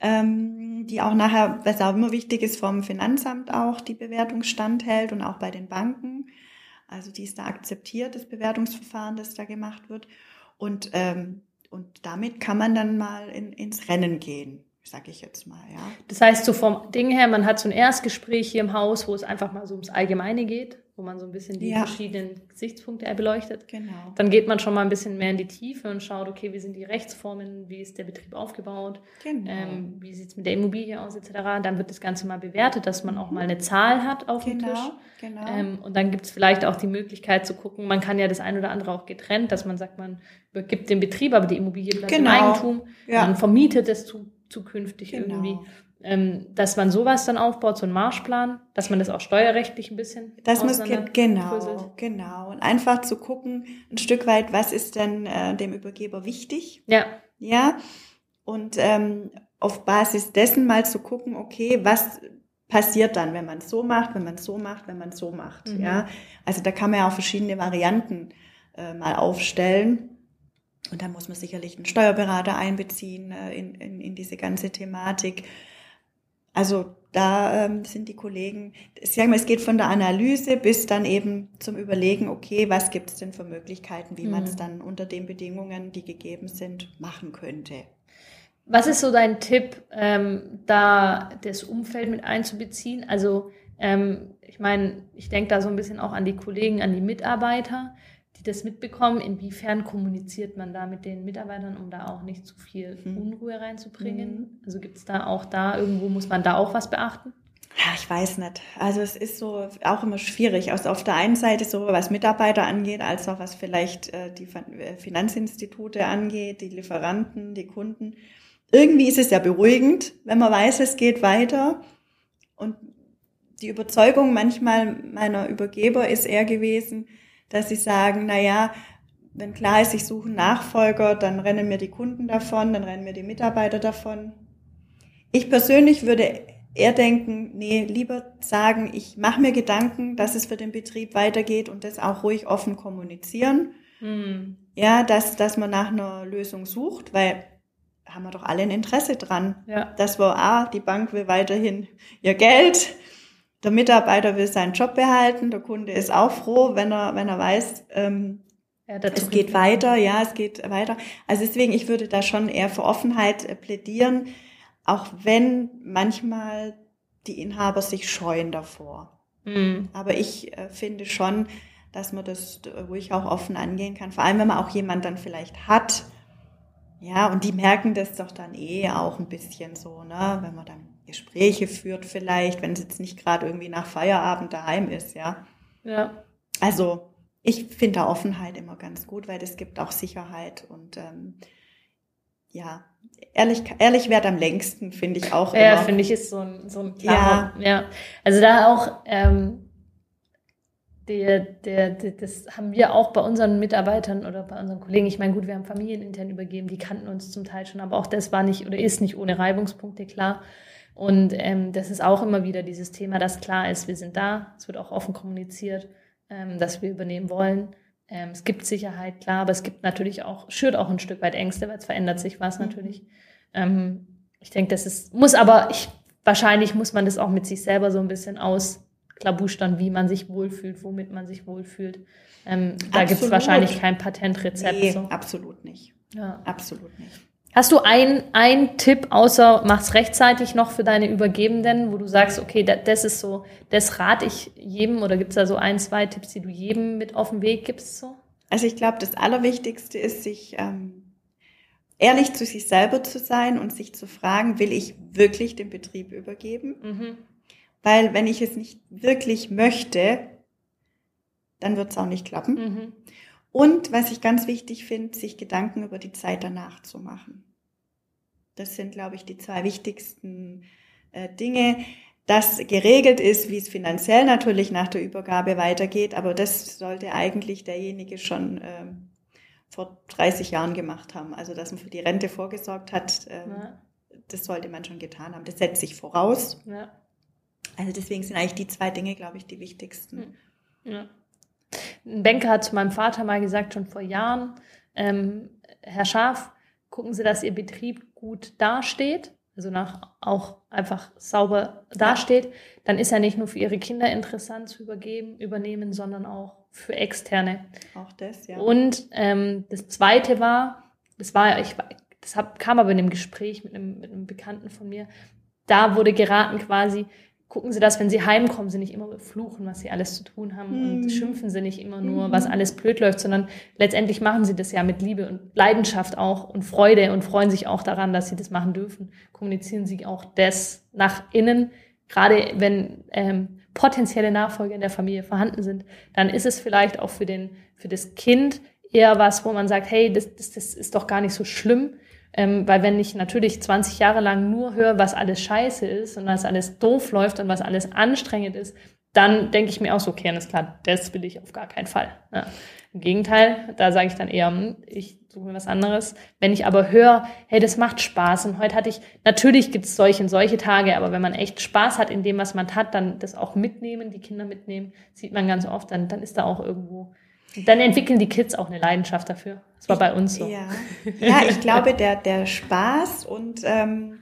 ähm, die auch nachher, was auch immer wichtig ist, vom Finanzamt auch die Bewertung standhält und auch bei den Banken. Also die ist da akzeptiert, das Bewertungsverfahren, das da gemacht wird. Und, ähm, und damit kann man dann mal in, ins Rennen gehen, sag ich jetzt mal, ja. Das heißt, so vom Ding her, man hat so ein Erstgespräch hier im Haus, wo es einfach mal so ums Allgemeine geht wo man so ein bisschen die ja. verschiedenen Gesichtspunkte beleuchtet. Genau. Dann geht man schon mal ein bisschen mehr in die Tiefe und schaut, okay, wie sind die Rechtsformen, wie ist der Betrieb aufgebaut, genau. ähm, wie sieht es mit der Immobilie aus, etc. Dann wird das Ganze mal bewertet, dass man auch mal eine Zahl hat auf genau. dem Tisch. Genau. Ähm, und dann gibt es vielleicht auch die Möglichkeit zu gucken, man kann ja das ein oder andere auch getrennt, dass man sagt, man übergibt den Betrieb, aber die Immobilie bleibt genau. im Eigentum. Ja. Man vermietet es zu, zukünftig genau. irgendwie dass man sowas dann aufbaut, so einen Marschplan, dass man das auch steuerrechtlich ein bisschen. Das muss genau, genau. Und einfach zu gucken, ein Stück weit, was ist denn äh, dem Übergeber wichtig? Ja. Ja. Und ähm, auf Basis dessen mal zu gucken, okay, was passiert dann, wenn man es so macht, wenn man es so macht, wenn man es so macht. Mhm. Ja. Also da kann man ja auch verschiedene Varianten äh, mal aufstellen. Und da muss man sicherlich einen Steuerberater einbeziehen äh, in, in, in diese ganze Thematik. Also da ähm, sind die Kollegen, ich sage mal, es geht von der Analyse bis dann eben zum Überlegen, okay, was gibt es denn für Möglichkeiten, wie mhm. man es dann unter den Bedingungen, die gegeben sind, machen könnte. Was ist so dein Tipp, ähm, da das Umfeld mit einzubeziehen? Also ähm, ich meine, ich denke da so ein bisschen auch an die Kollegen, an die Mitarbeiter die das mitbekommen. Inwiefern kommuniziert man da mit den Mitarbeitern, um da auch nicht zu viel mhm. Unruhe reinzubringen? Mhm. Also gibt es da auch da, irgendwo muss man da auch was beachten? Ja, ich weiß nicht. Also es ist so auch immer schwierig. Also auf der einen Seite so, was Mitarbeiter angeht, als auch was vielleicht äh, die äh, Finanzinstitute angeht, die Lieferanten, die Kunden. Irgendwie ist es ja beruhigend, wenn man weiß, es geht weiter. Und die Überzeugung manchmal meiner Übergeber ist eher gewesen, dass sie sagen, na ja, wenn klar ist, ich suche einen Nachfolger, dann rennen mir die Kunden davon, dann rennen mir die Mitarbeiter davon. Ich persönlich würde eher denken, nee, lieber sagen, ich mache mir Gedanken, dass es für den Betrieb weitergeht und das auch ruhig offen kommunizieren. Mhm. Ja, dass, dass man nach einer Lösung sucht, weil haben wir doch alle ein Interesse dran. Ja. Dass wir, ah, die Bank will weiterhin ihr Geld, der Mitarbeiter will seinen Job behalten, der Kunde ist auch froh, wenn er, wenn er weiß, ähm, ja, es geht weiter, ja, es geht weiter. Also deswegen, ich würde da schon eher für Offenheit äh, plädieren, auch wenn manchmal die Inhaber sich scheuen davor. Mhm. Aber ich äh, finde schon, dass man das ruhig auch offen angehen kann. Vor allem, wenn man auch jemand dann vielleicht hat. Ja, und die merken das doch dann eh auch ein bisschen so, ne, wenn man dann Gespräche führt vielleicht, wenn es jetzt nicht gerade irgendwie nach Feierabend daheim ist, ja. Ja. Also, ich finde da Offenheit immer ganz gut, weil das gibt auch Sicherheit und ähm, ja, ehrlich, ehrlich wert am längsten, finde ich auch. Ja, finde ich, ist so ein, so ein klarer, ja. ja. Also da auch, ähm, der, der, der, das haben wir auch bei unseren Mitarbeitern oder bei unseren Kollegen. Ich meine, gut, wir haben familienintern übergeben, die kannten uns zum Teil schon, aber auch das war nicht oder ist nicht ohne Reibungspunkte klar. Und ähm, das ist auch immer wieder dieses Thema, dass klar ist, wir sind da, es wird auch offen kommuniziert, ähm, dass wir übernehmen wollen. Ähm, es gibt Sicherheit, klar, aber es gibt natürlich auch, schürt auch ein Stück weit Ängste, weil es verändert sich was mhm. natürlich. Ähm, ich denke, das ist, muss aber, ich, wahrscheinlich muss man das auch mit sich selber so ein bisschen ausklabustern, wie man sich wohlfühlt, womit man sich wohlfühlt. Ähm, da gibt es wahrscheinlich kein Patentrezept. Nee, so. absolut nicht. Ja. Absolut nicht. Hast du einen Tipp, außer mach's rechtzeitig noch für deine Übergebenden, wo du sagst, okay, das ist so, das rate ich jedem oder gibt's da so ein, zwei Tipps, die du jedem mit auf den Weg gibst? So? Also ich glaube, das Allerwichtigste ist, sich ähm, ehrlich zu sich selber zu sein und sich zu fragen, will ich wirklich den Betrieb übergeben? Mhm. Weil wenn ich es nicht wirklich möchte, dann wird's auch nicht klappen. Mhm. Und was ich ganz wichtig finde, sich Gedanken über die Zeit danach zu machen. Das sind, glaube ich, die zwei wichtigsten äh, Dinge. Dass geregelt ist, wie es finanziell natürlich nach der Übergabe weitergeht, aber das sollte eigentlich derjenige schon ähm, vor 30 Jahren gemacht haben. Also, dass man für die Rente vorgesorgt hat, ähm, ja. das sollte man schon getan haben. Das setzt sich voraus. Ja. Also deswegen sind eigentlich die zwei Dinge, glaube ich, die wichtigsten. Ja. Ein Banker hat zu meinem Vater mal gesagt, schon vor Jahren, ähm, Herr Schaf, gucken Sie, dass Ihr Betrieb gut dasteht, also nach auch einfach sauber dasteht, ja. dann ist er nicht nur für Ihre Kinder interessant zu übergeben, übernehmen, sondern auch für Externe. Auch das, ja. Und ähm, das Zweite war, das war, ich, das hab, kam aber in einem Gespräch mit einem, mit einem Bekannten von mir, da wurde geraten quasi, gucken Sie das, wenn Sie heimkommen, Sie nicht immer fluchen, was Sie alles zu tun haben mhm. und schimpfen Sie nicht immer nur, mhm. was alles blöd läuft, sondern letztendlich machen Sie das ja mit Liebe und Leidenschaft auch und Freude und freuen sich auch daran, dass Sie das machen dürfen. Kommunizieren Sie auch das nach innen, gerade wenn ähm, potenzielle Nachfolger in der Familie vorhanden sind, dann ist es vielleicht auch für den für das Kind eher was, wo man sagt, hey, das, das, das ist doch gar nicht so schlimm, ähm, weil wenn ich natürlich 20 Jahre lang nur höre, was alles scheiße ist und was alles doof läuft und was alles anstrengend ist, dann denke ich mir auch so, okay, alles klar, das will ich auf gar keinen Fall. Ja. Im Gegenteil, da sage ich dann eher, hm, ich suche mir was anderes. Wenn ich aber höre, hey, das macht Spaß und heute hatte ich, natürlich gibt es solche und solche Tage, aber wenn man echt Spaß hat in dem, was man hat, dann das auch mitnehmen, die Kinder mitnehmen, sieht man ganz oft, dann, dann ist da auch irgendwo dann entwickeln die Kids auch eine Leidenschaft dafür. Das war bei uns so. Ja, ja ich glaube, der, der Spaß und ähm,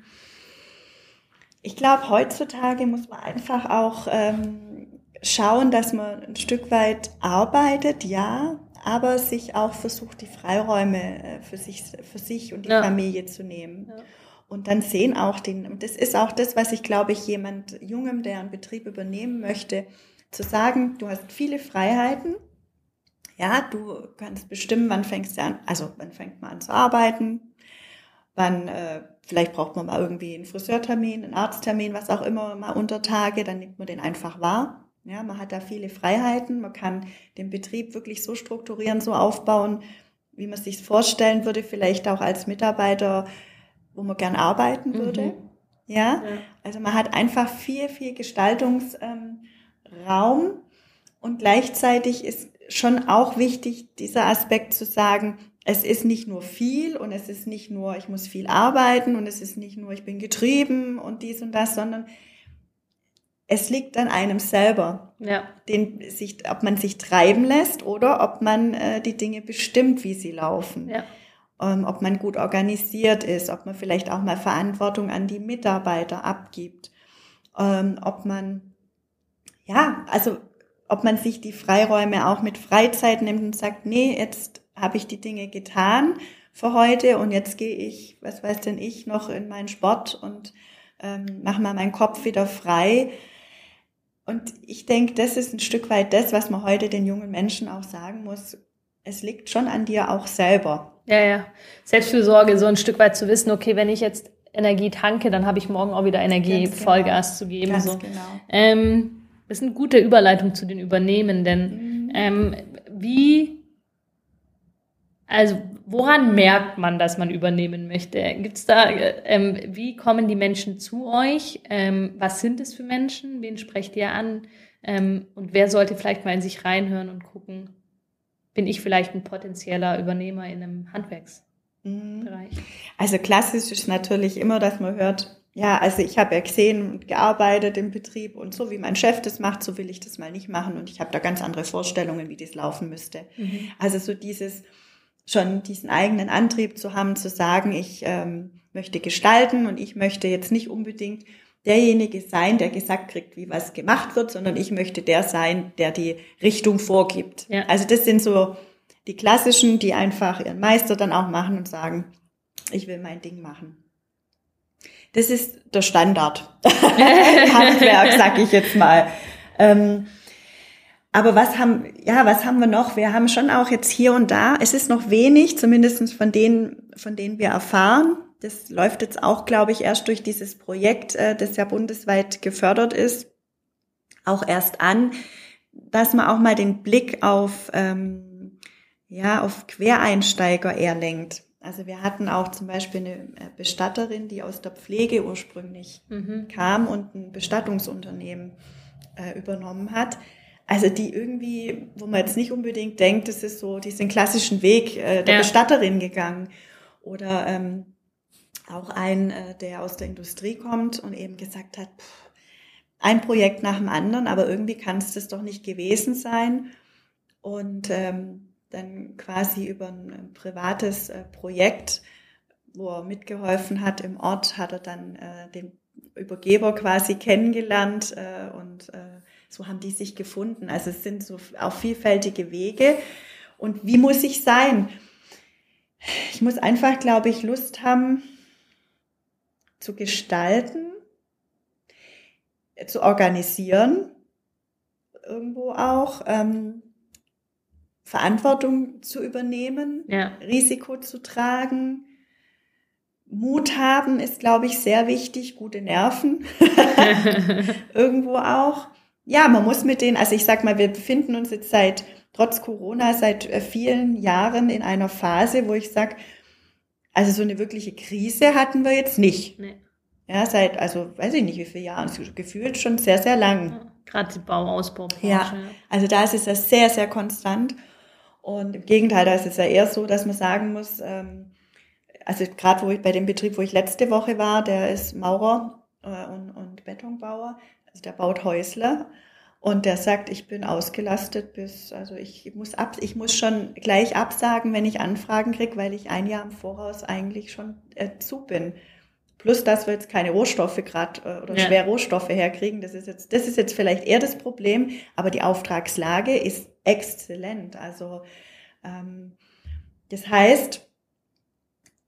ich glaube, heutzutage muss man einfach auch ähm, schauen, dass man ein Stück weit arbeitet, ja, aber sich auch versucht, die Freiräume äh, für sich, für sich und die ja. Familie zu nehmen. Ja. Und dann sehen auch den, und das ist auch das, was ich glaube ich jemand Jungem, der einen Betrieb übernehmen möchte, zu sagen, du hast viele Freiheiten, ja, du kannst bestimmen, wann fängst du an, also wann fängt man an zu arbeiten, wann äh, Vielleicht braucht man mal irgendwie einen Friseurtermin, einen Arzttermin, was auch immer, mal unter Tage, dann nimmt man den einfach wahr. Ja, man hat da viele Freiheiten, man kann den Betrieb wirklich so strukturieren, so aufbauen, wie man sich vorstellen würde, vielleicht auch als Mitarbeiter, wo man gern arbeiten würde. Mhm. Ja? ja? also man hat einfach viel, viel Gestaltungsraum ähm, und gleichzeitig ist schon auch wichtig, dieser Aspekt zu sagen, es ist nicht nur viel und es ist nicht nur, ich muss viel arbeiten und es ist nicht nur, ich bin getrieben und dies und das, sondern es liegt an einem selber, ja. den, sich, ob man sich treiben lässt oder ob man äh, die Dinge bestimmt, wie sie laufen. Ja. Ähm, ob man gut organisiert ist, ob man vielleicht auch mal Verantwortung an die Mitarbeiter abgibt, ähm, ob man, ja, also ob man sich die Freiräume auch mit Freizeit nimmt und sagt, nee, jetzt habe ich die Dinge getan für heute und jetzt gehe ich, was weiß denn ich, noch in meinen Sport und ähm, mache mal meinen Kopf wieder frei und ich denke, das ist ein Stück weit das, was man heute den jungen Menschen auch sagen muss. Es liegt schon an dir auch selber. Ja, ja. Selbstfürsorge, so ein Stück weit zu wissen, okay, wenn ich jetzt Energie tanke, dann habe ich morgen auch wieder Energie, Ganz genau. Vollgas zu geben. Ganz so. genau. Ähm, das ist eine gute Überleitung zu den Übernehmenden. Mhm. Ähm, wie, also Woran merkt man, dass man übernehmen möchte? Gibt's da, ähm, wie kommen die Menschen zu euch? Ähm, was sind es für Menschen? Wen sprecht ihr an? Ähm, und wer sollte vielleicht mal in sich reinhören und gucken, bin ich vielleicht ein potenzieller Übernehmer in einem Handwerksbereich? Mhm. Also klassisch ist natürlich immer, dass man hört, ja, also ich habe ja gesehen und gearbeitet im Betrieb und so wie mein Chef das macht, so will ich das mal nicht machen und ich habe da ganz andere Vorstellungen, wie das laufen müsste. Mhm. Also so dieses, schon diesen eigenen Antrieb zu haben, zu sagen, ich ähm, möchte gestalten und ich möchte jetzt nicht unbedingt derjenige sein, der gesagt kriegt, wie was gemacht wird, sondern ich möchte der sein, der die Richtung vorgibt. Ja. Also das sind so die klassischen, die einfach ihren Meister dann auch machen und sagen, ich will mein Ding machen. Das ist der Standard. Handwerk, sag ich jetzt mal. Ähm, aber was haben, ja, was haben wir noch? Wir haben schon auch jetzt hier und da, es ist noch wenig, zumindestens von denen, von denen wir erfahren. Das läuft jetzt auch, glaube ich, erst durch dieses Projekt, äh, das ja bundesweit gefördert ist, auch erst an, dass man auch mal den Blick auf, ähm, ja, auf Quereinsteiger eher lenkt. Also wir hatten auch zum Beispiel eine äh, Bestatterin, die aus der Pflege ursprünglich mhm. kam und ein Bestattungsunternehmen äh, übernommen hat also die irgendwie, wo man jetzt nicht unbedingt denkt, das ist so diesen klassischen Weg äh, der ja. Bestatterin gegangen. Oder ähm, auch ein, äh, der aus der Industrie kommt und eben gesagt hat, pff, ein Projekt nach dem anderen, aber irgendwie kann es das doch nicht gewesen sein. Und ähm, dann quasi über ein, ein privates äh, Projekt, wo er mitgeholfen hat im Ort, hat er dann äh, den Übergeber quasi kennengelernt äh, und äh, so haben die sich gefunden. Also es sind so auch vielfältige Wege. Und wie muss ich sein? Ich muss einfach, glaube ich, Lust haben zu gestalten, zu organisieren, irgendwo auch, ähm, Verantwortung zu übernehmen, ja. Risiko zu tragen. Mut haben ist, glaube ich, sehr wichtig, gute Nerven irgendwo auch ja, man muss mit denen, also ich sag mal, wir befinden uns jetzt seit, trotz Corona, seit äh, vielen Jahren in einer Phase, wo ich sag, also so eine wirkliche Krise hatten wir jetzt nicht. Nee. Ja, seit, also weiß ich nicht wie viele Jahren, gefühlt schon sehr, sehr lang. Ja, Gerade die Bauausbau. Ja, also da ist es ja sehr, sehr konstant. Und im Gegenteil, da ist es ja eher so, dass man sagen muss, ähm, also gerade wo ich bei dem Betrieb, wo ich letzte Woche war, der ist Maurer äh, und, und Betonbauer, also der baut Häusle und der sagt, ich bin ausgelastet bis, also ich muss ab, ich muss schon gleich absagen, wenn ich Anfragen kriege, weil ich ein Jahr im Voraus eigentlich schon äh, zu bin. Plus, dass wir jetzt keine Rohstoffe gerade äh, oder ja. schwer Rohstoffe herkriegen, das ist jetzt, das ist jetzt vielleicht eher das Problem, aber die Auftragslage ist exzellent. Also ähm, das heißt,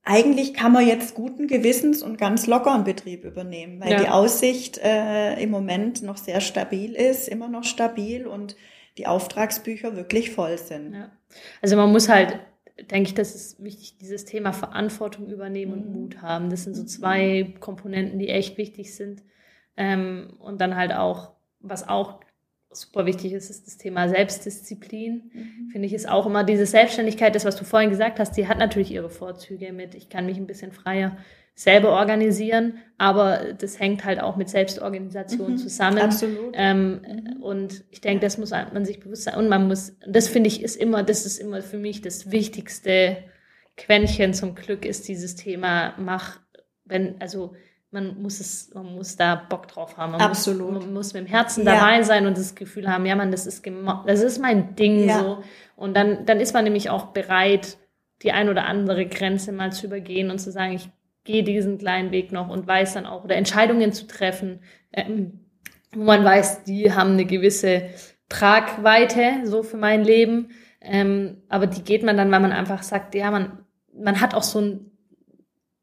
eigentlich kann man jetzt guten Gewissens und ganz locker einen Betrieb übernehmen, weil ja. die Aussicht äh, im Moment noch sehr stabil ist, immer noch stabil und die Auftragsbücher wirklich voll sind. Ja. Also man muss halt denke ich, das ist wichtig, dieses Thema Verantwortung übernehmen und mhm. Mut haben. Das sind so zwei Komponenten, die echt wichtig sind. Ähm, und dann halt auch, was auch super wichtig ist, ist das Thema Selbstdisziplin. Mhm. Finde ich, ist auch immer diese Selbstständigkeit, das, was du vorhin gesagt hast, die hat natürlich ihre Vorzüge mit, ich kann mich ein bisschen freier selber organisieren, aber das hängt halt auch mit Selbstorganisation mhm, zusammen. Absolut. Ähm, mhm. Und ich denke, das muss man sich bewusst sein. Und man muss, das finde ich, ist immer, das ist immer für mich das wichtigste Quäntchen zum Glück, ist dieses Thema, mach, wenn, also man muss es, man muss da Bock drauf haben. Man Absolut. Muss, man muss mit dem Herzen ja. dabei sein und das Gefühl haben, ja, man, das ist, das ist mein Ding ja. so. Und dann, dann ist man nämlich auch bereit, die ein oder andere Grenze mal zu übergehen und zu sagen, ich gehe diesen kleinen Weg noch und weiß dann auch, oder Entscheidungen zu treffen, ähm, wo man weiß, die haben eine gewisse Tragweite so für mein Leben. Ähm, aber die geht man dann, weil man einfach sagt, ja, man, man hat auch so ein,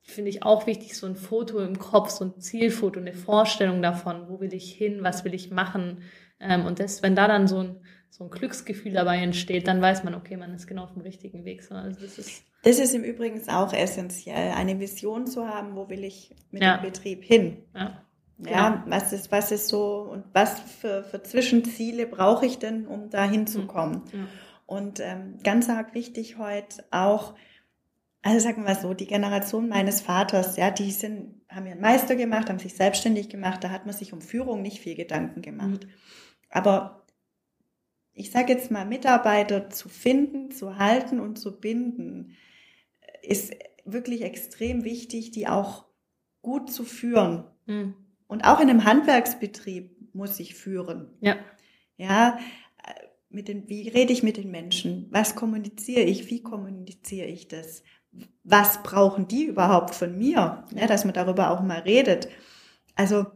finde ich auch wichtig, so ein Foto im Kopf, so ein Zielfoto, eine Vorstellung davon, wo will ich hin, was will ich machen. Ähm, und das, wenn da dann so ein, so ein Glücksgefühl dabei entsteht, dann weiß man, okay, man ist genau auf dem richtigen Weg. So, also das ist das ist im Übrigen auch essentiell, eine Vision zu haben, wo will ich mit ja. dem Betrieb hin. Ja. Ja, genau. was ist, was ist so und was für, für Zwischenziele brauche ich denn, um da hinzukommen? Mhm. Ja. Und ähm, ganz arg wichtig heute auch, also sagen wir so, die Generation meines Vaters, ja, die sind, haben ihren Meister gemacht, haben sich selbstständig gemacht, da hat man sich um Führung nicht viel Gedanken gemacht. Mhm. Aber ich sage jetzt mal, Mitarbeiter zu finden, zu halten und zu binden, ist wirklich extrem wichtig, die auch gut zu führen. Mhm. Und auch in einem Handwerksbetrieb muss ich führen. Ja. Ja, mit den, wie rede ich mit den Menschen? Was kommuniziere ich? Wie kommuniziere ich das? Was brauchen die überhaupt von mir? Ja, dass man darüber auch mal redet. Also,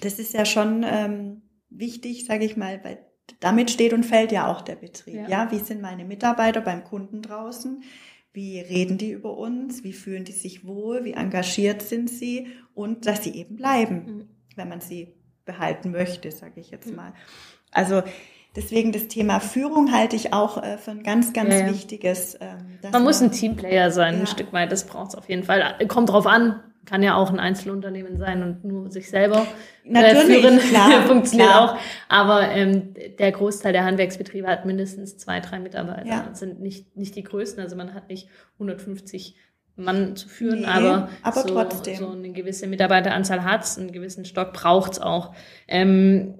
das ist ja schon ähm, wichtig, sage ich mal, weil damit steht und fällt ja auch der Betrieb. Ja. ja, wie sind meine Mitarbeiter beim Kunden draußen? Wie reden die über uns? Wie fühlen die sich wohl? Wie engagiert sind sie? Und dass sie eben bleiben, mhm. wenn man sie behalten möchte, sage ich jetzt mhm. mal. Also deswegen das Thema Führung halte ich auch äh, für ein ganz, ganz ja, ja. wichtiges. Ähm, man, man muss ein Teamplayer sein, ja. ein Stück weit. Das braucht es auf jeden Fall. Kommt drauf an, kann ja auch ein Einzelunternehmen sein und nur sich selber äh, Natürlich, führen. Klar, funktioniert klar. auch. Aber ähm, der Großteil der Handwerksbetriebe hat mindestens zwei, drei Mitarbeiter. Ja. Das sind nicht, nicht die größten. Also man hat nicht 150 Mann zu führen, nee, aber, aber so, trotzdem. so eine gewisse Mitarbeiteranzahl hat's, einen gewissen Stock braucht's auch. Ähm,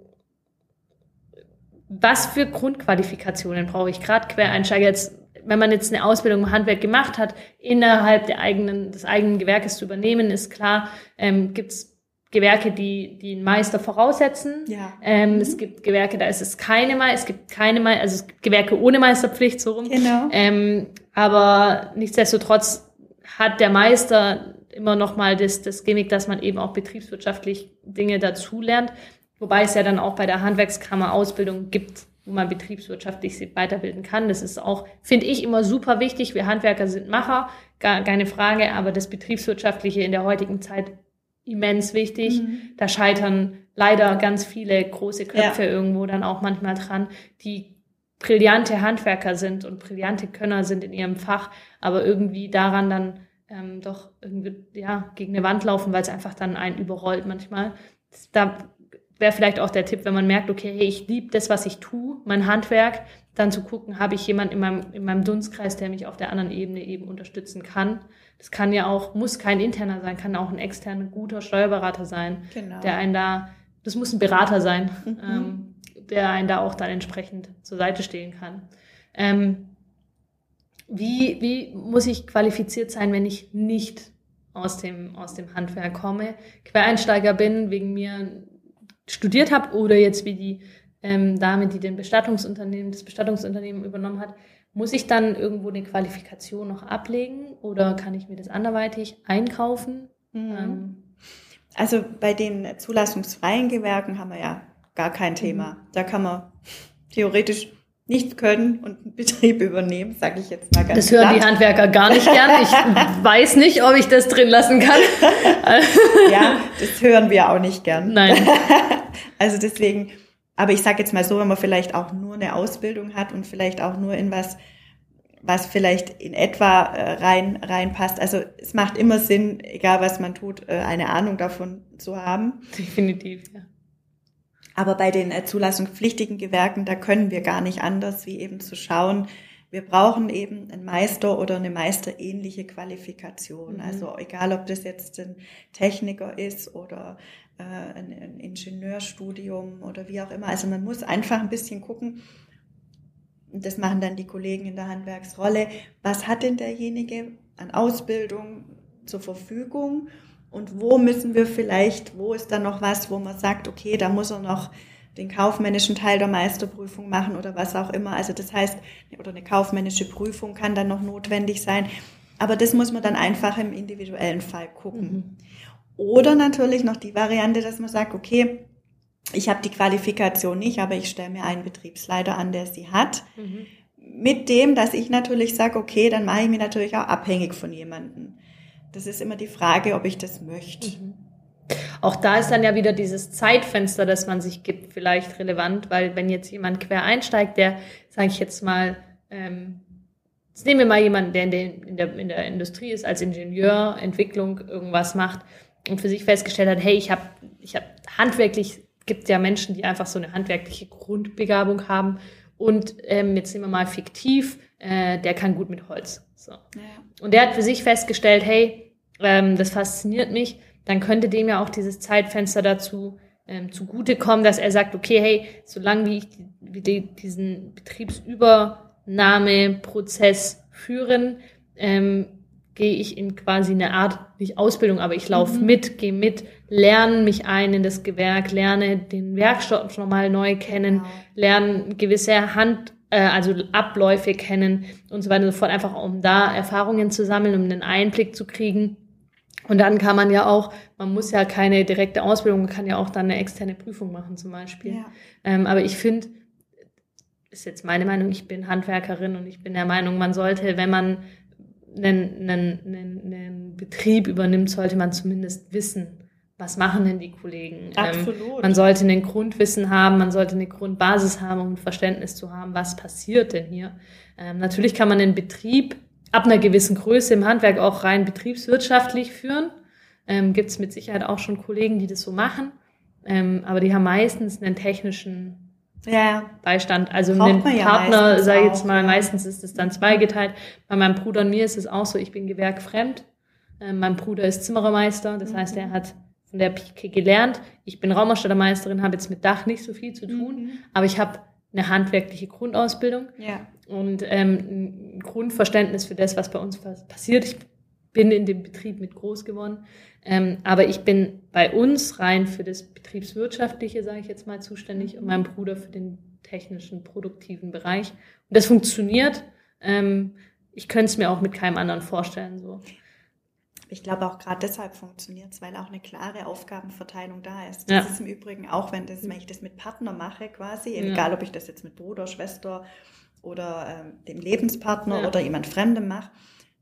was für Grundqualifikationen brauche ich gerade Quereinsteiger jetzt wenn man jetzt eine Ausbildung im Handwerk gemacht hat, innerhalb der eigenen, des eigenen Gewerkes zu übernehmen, ist klar, ähm, gibt es Gewerke, die, die einen Meister voraussetzen. Ja. Ähm, mhm. Es gibt Gewerke, da ist es keine Meister, es gibt keine Meister, also es gibt Gewerke ohne Meisterpflicht, so rum. Genau. Ähm, aber nichtsdestotrotz hat der Meister immer noch mal das, das Gimmick, dass man eben auch betriebswirtschaftlich Dinge dazulernt. Wobei es ja dann auch bei der Handwerkskammer Ausbildung gibt, wo man betriebswirtschaftlich sich weiterbilden kann. Das ist auch, finde ich, immer super wichtig. Wir Handwerker sind Macher, gar keine Frage, aber das Betriebswirtschaftliche in der heutigen Zeit immens wichtig. Mhm. Da scheitern leider ganz viele große Köpfe ja. irgendwo dann auch manchmal dran, die brillante Handwerker sind und brillante Könner sind in ihrem Fach, aber irgendwie daran dann ähm, doch irgendwie ja gegen eine Wand laufen, weil es einfach dann einen überrollt manchmal. Da wäre vielleicht auch der Tipp, wenn man merkt, okay, hey, ich liebe das, was ich tue, mein Handwerk, dann zu gucken, habe ich jemanden in meinem, in meinem Dunstkreis, der mich auf der anderen Ebene eben unterstützen kann. Das kann ja auch, muss kein interner sein, kann auch ein externer, guter Steuerberater sein, genau. der einen da, das muss ein Berater sein, mhm. ähm, der einen da auch dann entsprechend zur Seite stehen kann. Ähm, wie, wie muss ich qualifiziert sein, wenn ich nicht aus dem, aus dem Handwerk komme, Quereinsteiger bin, wegen mir studiert habe oder jetzt wie die ähm, Dame, die den Bestattungsunternehmen, das Bestattungsunternehmen übernommen hat, muss ich dann irgendwo eine Qualifikation noch ablegen oder kann ich mir das anderweitig einkaufen? Mhm. Ähm, also bei den zulassungsfreien Gewerken haben wir ja gar kein Thema. Mhm. Da kann man theoretisch nicht können und einen Betrieb übernehmen, sage ich jetzt mal ganz Das hören platt. die Handwerker gar nicht gern. Ich weiß nicht, ob ich das drin lassen kann. ja, das hören wir auch nicht gern. Nein. Also deswegen, aber ich sage jetzt mal so, wenn man vielleicht auch nur eine Ausbildung hat und vielleicht auch nur in was was vielleicht in etwa äh, rein reinpasst. Also es macht immer Sinn, egal was man tut, äh, eine Ahnung davon zu haben. Definitiv, ja. Aber bei den äh, zulassungspflichtigen Gewerken, da können wir gar nicht anders, wie eben zu schauen, wir brauchen eben einen Meister oder eine meisterähnliche Qualifikation. Mhm. Also egal, ob das jetzt ein Techniker ist oder äh, ein, ein Ingenieurstudium oder wie auch immer. Also man muss einfach ein bisschen gucken, und das machen dann die Kollegen in der Handwerksrolle, was hat denn derjenige an Ausbildung zur Verfügung und wo müssen wir vielleicht, wo ist da noch was, wo man sagt, okay, da muss er noch den kaufmännischen Teil der Meisterprüfung machen oder was auch immer. Also das heißt, oder eine kaufmännische Prüfung kann dann noch notwendig sein. Aber das muss man dann einfach im individuellen Fall gucken. Mhm. Oder natürlich noch die Variante, dass man sagt, okay, ich habe die Qualifikation nicht, aber ich stelle mir einen Betriebsleiter an, der sie hat. Mhm. Mit dem, dass ich natürlich sage, okay, dann mache ich mich natürlich auch abhängig von jemandem. Das ist immer die Frage, ob ich das möchte. Mhm. Auch da ist dann ja wieder dieses Zeitfenster, das man sich gibt, vielleicht relevant, weil wenn jetzt jemand quer einsteigt, der, sage ich jetzt mal, ähm, jetzt nehmen wir mal jemanden, der in, der in, der in der Industrie ist, als Ingenieur, Entwicklung irgendwas macht und für sich festgestellt hat, hey, ich habe ich hab handwerklich, gibt ja Menschen, die einfach so eine handwerkliche Grundbegabung haben und ähm, jetzt nehmen wir mal fiktiv, äh, der kann gut mit Holz. So. Ja. Und der hat für sich festgestellt, hey, ähm, das fasziniert mich, dann könnte dem ja auch dieses Zeitfenster dazu ähm, zugutekommen, dass er sagt, okay, hey, solange wie ich die, wie die, diesen Betriebsübernahmeprozess führen, ähm, gehe ich in quasi eine Art, nicht Ausbildung, aber ich laufe mhm. mit, gehe mit, lerne mich ein in das Gewerk, lerne den Werkstoff nochmal neu kennen, genau. lerne gewisse Hand, äh, also Abläufe kennen und so weiter und so fort, einfach um da Erfahrungen zu sammeln, um einen Einblick zu kriegen und dann kann man ja auch, man muss ja keine direkte Ausbildung, man kann ja auch dann eine externe Prüfung machen zum Beispiel. Ja. Ähm, aber ich finde, ist jetzt meine Meinung, ich bin Handwerkerin und ich bin der Meinung, man sollte, wenn man einen, einen, einen, einen Betrieb übernimmt, sollte man zumindest wissen, was machen denn die Kollegen? Ähm, Absolut. Ähm, man sollte ein Grundwissen haben, man sollte eine Grundbasis haben, um ein Verständnis zu haben, was passiert denn hier. Ähm, natürlich kann man einen Betrieb ab einer gewissen Größe im Handwerk auch rein betriebswirtschaftlich führen. Ähm, Gibt es mit Sicherheit auch schon Kollegen, die das so machen. Ähm, aber die haben meistens einen technischen ja. Beistand. Also einen Partner, ja sage ich jetzt mal, meistens ist es dann zweigeteilt. Bei meinem Bruder und mir ist es auch so, ich bin gewerkfremd. Ähm, mein Bruder ist Zimmerermeister, das mhm. heißt, er hat von der Pike gelernt. Ich bin Raumausstattermeisterin, habe jetzt mit Dach nicht so viel zu tun, mhm. aber ich habe eine handwerkliche Grundausbildung ja. und ähm, ein Grundverständnis für das, was bei uns passiert. Ich bin in dem Betrieb mit groß geworden, ähm, aber ich bin bei uns rein für das betriebswirtschaftliche, sage ich jetzt mal, zuständig und mein Bruder für den technischen, produktiven Bereich. Und das funktioniert. Ähm, ich könnte es mir auch mit keinem anderen vorstellen. So. Ich glaube auch gerade deshalb funktioniert es, weil auch eine klare Aufgabenverteilung da ist. Das ja. ist im Übrigen auch, wenn, das, wenn ich das mit Partner mache quasi, ja. egal ob ich das jetzt mit Bruder, Schwester oder ähm, dem Lebenspartner ja. oder jemand Fremdem mache.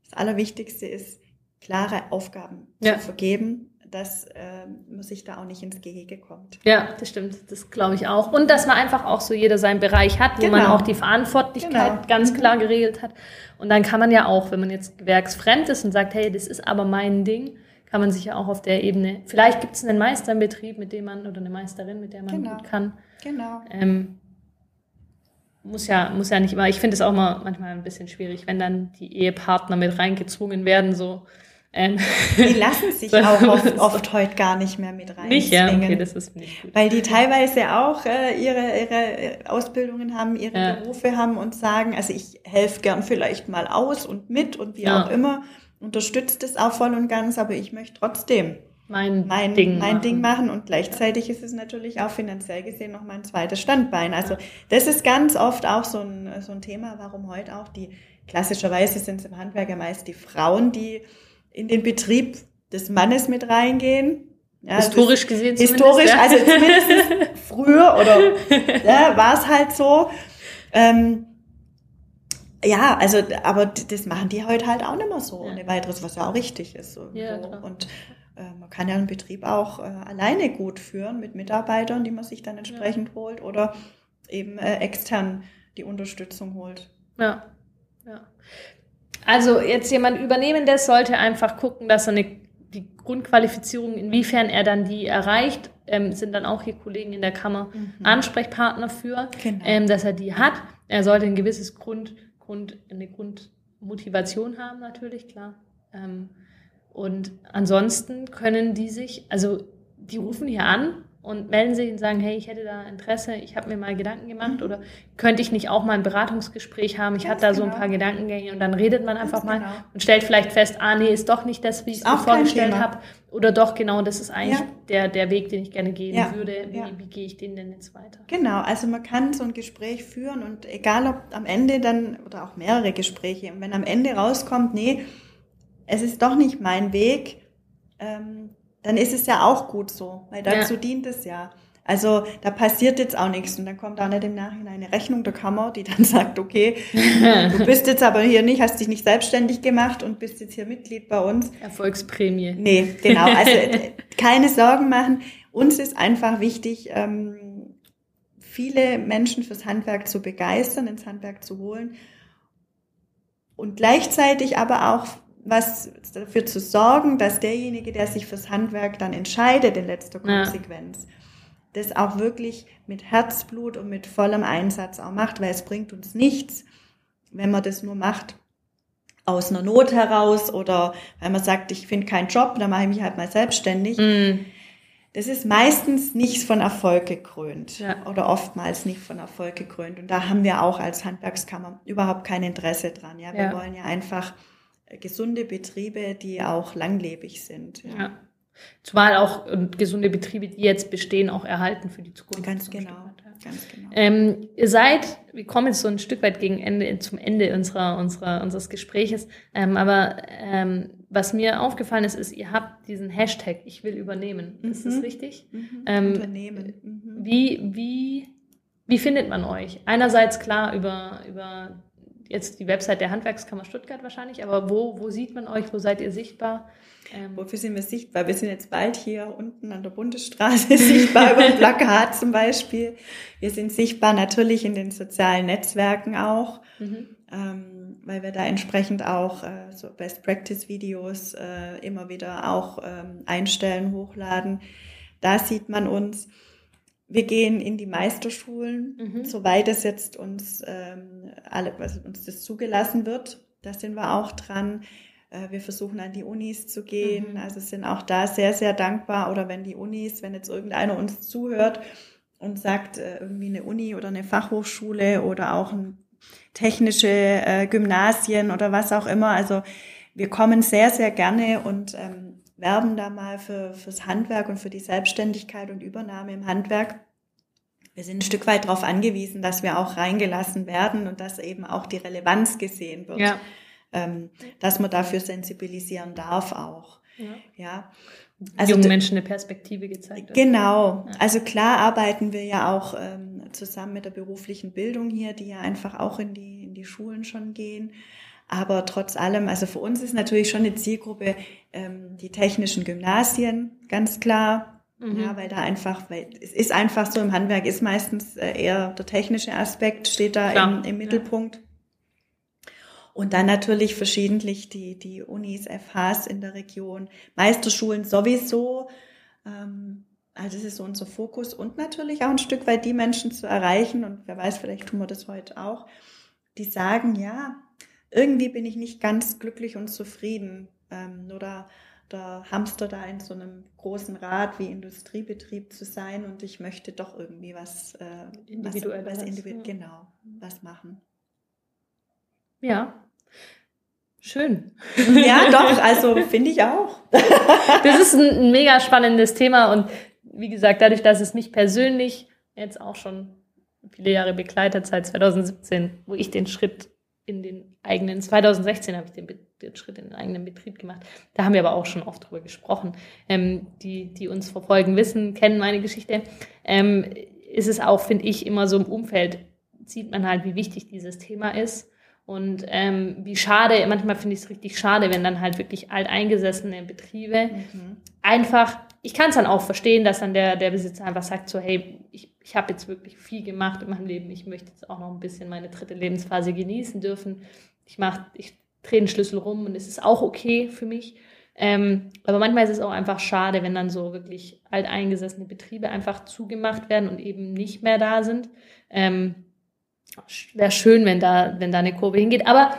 Das Allerwichtigste ist, klare Aufgaben zu vergeben dass äh, man sich da auch nicht ins Gehege kommt. Ja, das stimmt. Das glaube ich auch. Und dass man einfach auch so jeder seinen Bereich hat, wo genau. man auch die Verantwortlichkeit genau. ganz mhm. klar geregelt hat. Und dann kann man ja auch, wenn man jetzt gewerksfremd ist und sagt, hey, das ist aber mein Ding, kann man sich ja auch auf der Ebene, vielleicht gibt es einen Meister im Betrieb, mit dem man, oder eine Meisterin, mit der man genau. gut kann. Genau. Ähm, muss ja, muss ja nicht immer, ich finde es auch mal manchmal ein bisschen schwierig, wenn dann die Ehepartner mit reingezwungen werden, so, ähm, die lassen sich auch oft, oft heute gar nicht mehr mit rein. Nicht, ja, okay, das ist nicht gut. Weil die teilweise auch äh, ihre, ihre Ausbildungen haben, ihre ja. Berufe haben und sagen, also ich helfe gern vielleicht mal aus und mit und wie ja. auch immer, unterstützt es auch voll und ganz, aber ich möchte trotzdem mein, mein, Ding, mein machen. Ding machen und gleichzeitig ist es natürlich auch finanziell gesehen noch mein zweites Standbein. Also das ist ganz oft auch so ein, so ein Thema, warum heute auch die, klassischerweise sind es im Handwerk ja meist die Frauen, die in den Betrieb des Mannes mit reingehen. Ja, historisch gesehen Historisch, ja. also zumindest früher oder ja, war es halt so. Ähm, ja, also, aber das machen die heute halt auch nicht mehr so ohne weiteres, was ja auch richtig ist. Und, ja, so. und äh, man kann ja einen Betrieb auch äh, alleine gut führen mit Mitarbeitern, die man sich dann entsprechend holt oder eben äh, extern die Unterstützung holt. Ja, Ja. Also jetzt jemand Übernehmendes sollte einfach gucken, dass er eine, die Grundqualifizierung, inwiefern er dann die erreicht, ähm, sind dann auch hier Kollegen in der Kammer mhm. Ansprechpartner für, genau. ähm, dass er die hat. Er sollte ein gewisses Grund, Grund, eine Grundmotivation haben, natürlich, klar. Ähm, und ansonsten können die sich, also die rufen hier an und melden sich und sagen, hey, ich hätte da Interesse, ich habe mir mal Gedanken gemacht mhm. oder könnte ich nicht auch mal ein Beratungsgespräch haben? Ich Ganz hatte da genau. so ein genau. paar Gedankengänge und dann redet man einfach Ganz mal genau. und stellt vielleicht fest, ah nee, ist doch nicht das, wie ich es mir vorgestellt habe oder doch genau, das ist eigentlich ja. der, der Weg, den ich gerne gehen ja. würde. Wie, ja. wie gehe ich den denn jetzt weiter? Genau, also man kann so ein Gespräch führen und egal ob am Ende dann oder auch mehrere Gespräche und wenn am Ende rauskommt, nee, es ist doch nicht mein Weg, ähm, dann ist es ja auch gut so, weil dazu ja. dient es ja. Also da passiert jetzt auch nichts und dann kommt auch nicht im Nachhinein eine Rechnung der Kammer, die dann sagt, okay, du bist jetzt aber hier nicht, hast dich nicht selbstständig gemacht und bist jetzt hier Mitglied bei uns. Erfolgsprämie. Nee, genau. Also keine Sorgen machen. Uns ist einfach wichtig, ähm, viele Menschen fürs Handwerk zu begeistern, ins Handwerk zu holen und gleichzeitig aber auch was dafür zu sorgen, dass derjenige, der sich fürs Handwerk dann entscheidet, in letzter Konsequenz, ja. das auch wirklich mit Herzblut und mit vollem Einsatz auch macht, weil es bringt uns nichts, wenn man das nur macht aus einer Not heraus oder weil man sagt, ich finde keinen Job, dann mache ich mich halt mal selbstständig. Mm. Das ist meistens nicht von Erfolg gekrönt ja. oder oftmals nicht von Erfolg gekrönt. Und da haben wir auch als Handwerkskammer überhaupt kein Interesse dran. Ja, wir ja. wollen ja einfach gesunde Betriebe, die auch langlebig sind. Ja. ja. Zumal auch gesunde Betriebe, die jetzt bestehen, auch erhalten für die Zukunft. Ganz genau. Ganz genau. Ähm, ihr seid, wir kommen jetzt so ein Stück weit gegen Ende, zum Ende unserer, unserer, unseres Gespräches, ähm, aber ähm, was mir aufgefallen ist, ist, ihr habt diesen Hashtag, ich will übernehmen. Mhm. Ist das richtig? Mhm. Ähm, Unternehmen. Mhm. Wie, wie, wie findet man euch? Einerseits klar über, über jetzt die Website der Handwerkskammer Stuttgart wahrscheinlich, aber wo, wo sieht man euch? Wo seid ihr sichtbar? Ähm Wofür sind wir sichtbar? Wir sind jetzt bald hier unten an der Bundesstraße sichtbar über ein Plakat zum Beispiel. Wir sind sichtbar natürlich in den sozialen Netzwerken auch, mhm. ähm, weil wir da entsprechend auch äh, so Best Practice Videos äh, immer wieder auch ähm, einstellen, hochladen. Da sieht man uns. Wir gehen in die Meisterschulen, mhm. soweit es jetzt uns ähm, alle, also uns das zugelassen wird. Da sind wir auch dran. Äh, wir versuchen an die Unis zu gehen. Mhm. Also sind auch da sehr, sehr dankbar. Oder wenn die Unis, wenn jetzt irgendeiner uns zuhört und sagt, äh, irgendwie eine Uni oder eine Fachhochschule oder auch ein technische äh, Gymnasien oder was auch immer. Also wir kommen sehr, sehr gerne und ähm, werben da mal für, fürs Handwerk und für die Selbstständigkeit und Übernahme im Handwerk. Wir sind ein Stück weit darauf angewiesen, dass wir auch reingelassen werden und dass eben auch die Relevanz gesehen wird. Ja. Ähm, dass man dafür sensibilisieren darf auch. Ja. ja. Also jungen Menschen eine Perspektive gezeigt. Genau. Ja. Also klar arbeiten wir ja auch ähm, zusammen mit der beruflichen Bildung hier, die ja einfach auch in die, in die Schulen schon gehen. Aber trotz allem, also für uns ist natürlich schon eine Zielgruppe ähm, die technischen Gymnasien, ganz klar. Mhm. Ja, weil da einfach, weil es ist einfach so, im Handwerk ist meistens äh, eher der technische Aspekt, steht da im, im, Mittelpunkt. Ja. Und dann natürlich verschiedentlich die, die Unis, FHs in der Region, Meisterschulen sowieso. Ähm, also das ist so unser Fokus und natürlich auch ein Stück weit die Menschen zu erreichen, und wer weiß, vielleicht tun wir das heute auch, die sagen, ja, irgendwie bin ich nicht ganz glücklich und zufrieden. Ähm, oder der Hamster da in so einem großen Rad wie Industriebetrieb zu sein und ich möchte doch irgendwie was äh, individuell was, was individu ja. genau was machen. Ja. Schön. Ja, doch, also finde ich auch. das ist ein, ein mega spannendes Thema und wie gesagt, dadurch, dass es mich persönlich jetzt auch schon viele Jahre begleitet, seit 2017, wo ich den Schritt in den eigenen, 2016 habe ich den, den, Schritt in den eigenen Betrieb gemacht. Da haben wir aber auch schon oft drüber gesprochen. Ähm, die, die uns verfolgen, wissen, kennen meine Geschichte. Ähm, ist es auch, finde ich, immer so im Umfeld, sieht man halt, wie wichtig dieses Thema ist. Und ähm, wie schade, manchmal finde ich es richtig schade, wenn dann halt wirklich alteingesessene Betriebe mhm. einfach ich kann es dann auch verstehen, dass dann der, der Besitzer einfach sagt, so, hey, ich, ich habe jetzt wirklich viel gemacht in meinem Leben, ich möchte jetzt auch noch ein bisschen meine dritte Lebensphase genießen dürfen. ich mache, ich drehe den Schlüssel rum und es ist auch okay für mich. Ähm, aber manchmal ist es auch einfach schade, wenn dann so wirklich alteingesessene Betriebe einfach zugemacht werden und eben nicht mehr da sind. Ähm, Wäre schön, wenn da, wenn da eine Kurve hingeht. Aber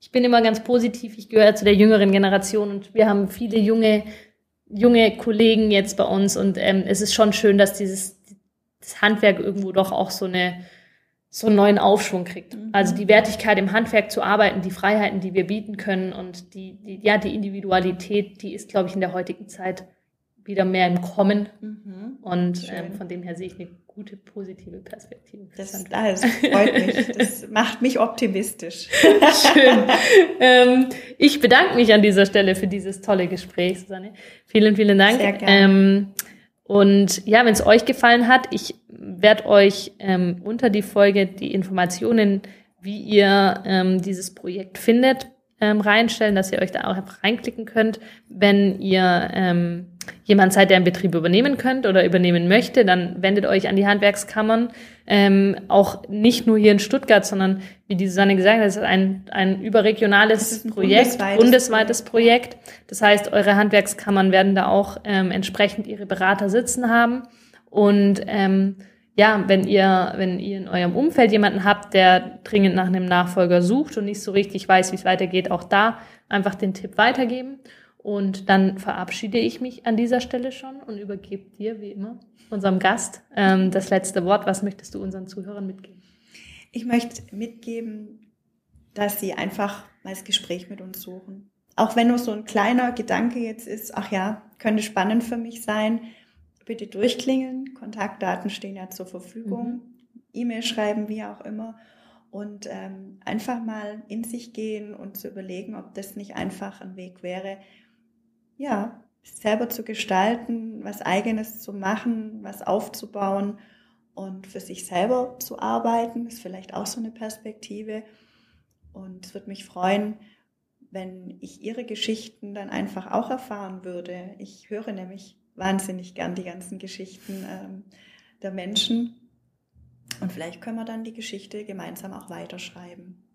ich bin immer ganz positiv. Ich gehöre zu der jüngeren Generation und wir haben viele junge, junge Kollegen jetzt bei uns und ähm, es ist schon schön, dass dieses das Handwerk irgendwo doch auch so eine so einen neuen Aufschwung kriegt. Mhm. Also die Wertigkeit im Handwerk zu arbeiten, die Freiheiten, die wir bieten können und die, die ja, die Individualität, die ist, glaube ich, in der heutigen Zeit wieder mehr im Kommen. Mhm. Und ähm, von dem her sehe ich eine gute, positive Perspektive. Das, das freut mich. Das macht mich optimistisch. Schön. Ähm, ich bedanke mich an dieser Stelle für dieses tolle Gespräch, Susanne. Vielen, vielen Dank. Sehr gerne. Ähm, und ja, wenn es euch gefallen hat, ich werde euch ähm, unter die Folge die Informationen, wie ihr ähm, dieses Projekt findet, ähm, reinstellen, dass ihr euch da auch einfach reinklicken könnt. Wenn ihr ähm, jemand seid, der einen Betrieb übernehmen könnt oder übernehmen möchte, dann wendet euch an die Handwerkskammern. Ähm, auch nicht nur hier in Stuttgart, sondern wie die Susanne gesagt hat, das ist ein, ein überregionales ein Projekt, bundesweites, bundesweites Projekt. Das heißt, eure Handwerkskammern werden da auch ähm, entsprechend ihre Berater sitzen haben. Und ähm, ja, wenn ihr, wenn ihr in eurem Umfeld jemanden habt, der dringend nach einem Nachfolger sucht und nicht so richtig weiß, wie es weitergeht, auch da einfach den Tipp weitergeben. Und dann verabschiede ich mich an dieser Stelle schon und übergebe dir, wie immer, unserem Gast ähm, das letzte Wort. Was möchtest du unseren Zuhörern mitgeben? Ich möchte mitgeben, dass sie einfach mal das Gespräch mit uns suchen. Auch wenn nur so ein kleiner Gedanke jetzt ist, ach ja, könnte spannend für mich sein, bitte durchklingeln. Kontaktdaten stehen ja zur Verfügung. Mhm. E-Mail schreiben, wie auch immer. Und ähm, einfach mal in sich gehen und zu überlegen, ob das nicht einfach ein Weg wäre, ja, selber zu gestalten, was eigenes zu machen, was aufzubauen und für sich selber zu arbeiten, ist vielleicht auch so eine Perspektive. Und es würde mich freuen, wenn ich Ihre Geschichten dann einfach auch erfahren würde. Ich höre nämlich wahnsinnig gern die ganzen Geschichten ähm, der Menschen. Und vielleicht können wir dann die Geschichte gemeinsam auch weiterschreiben.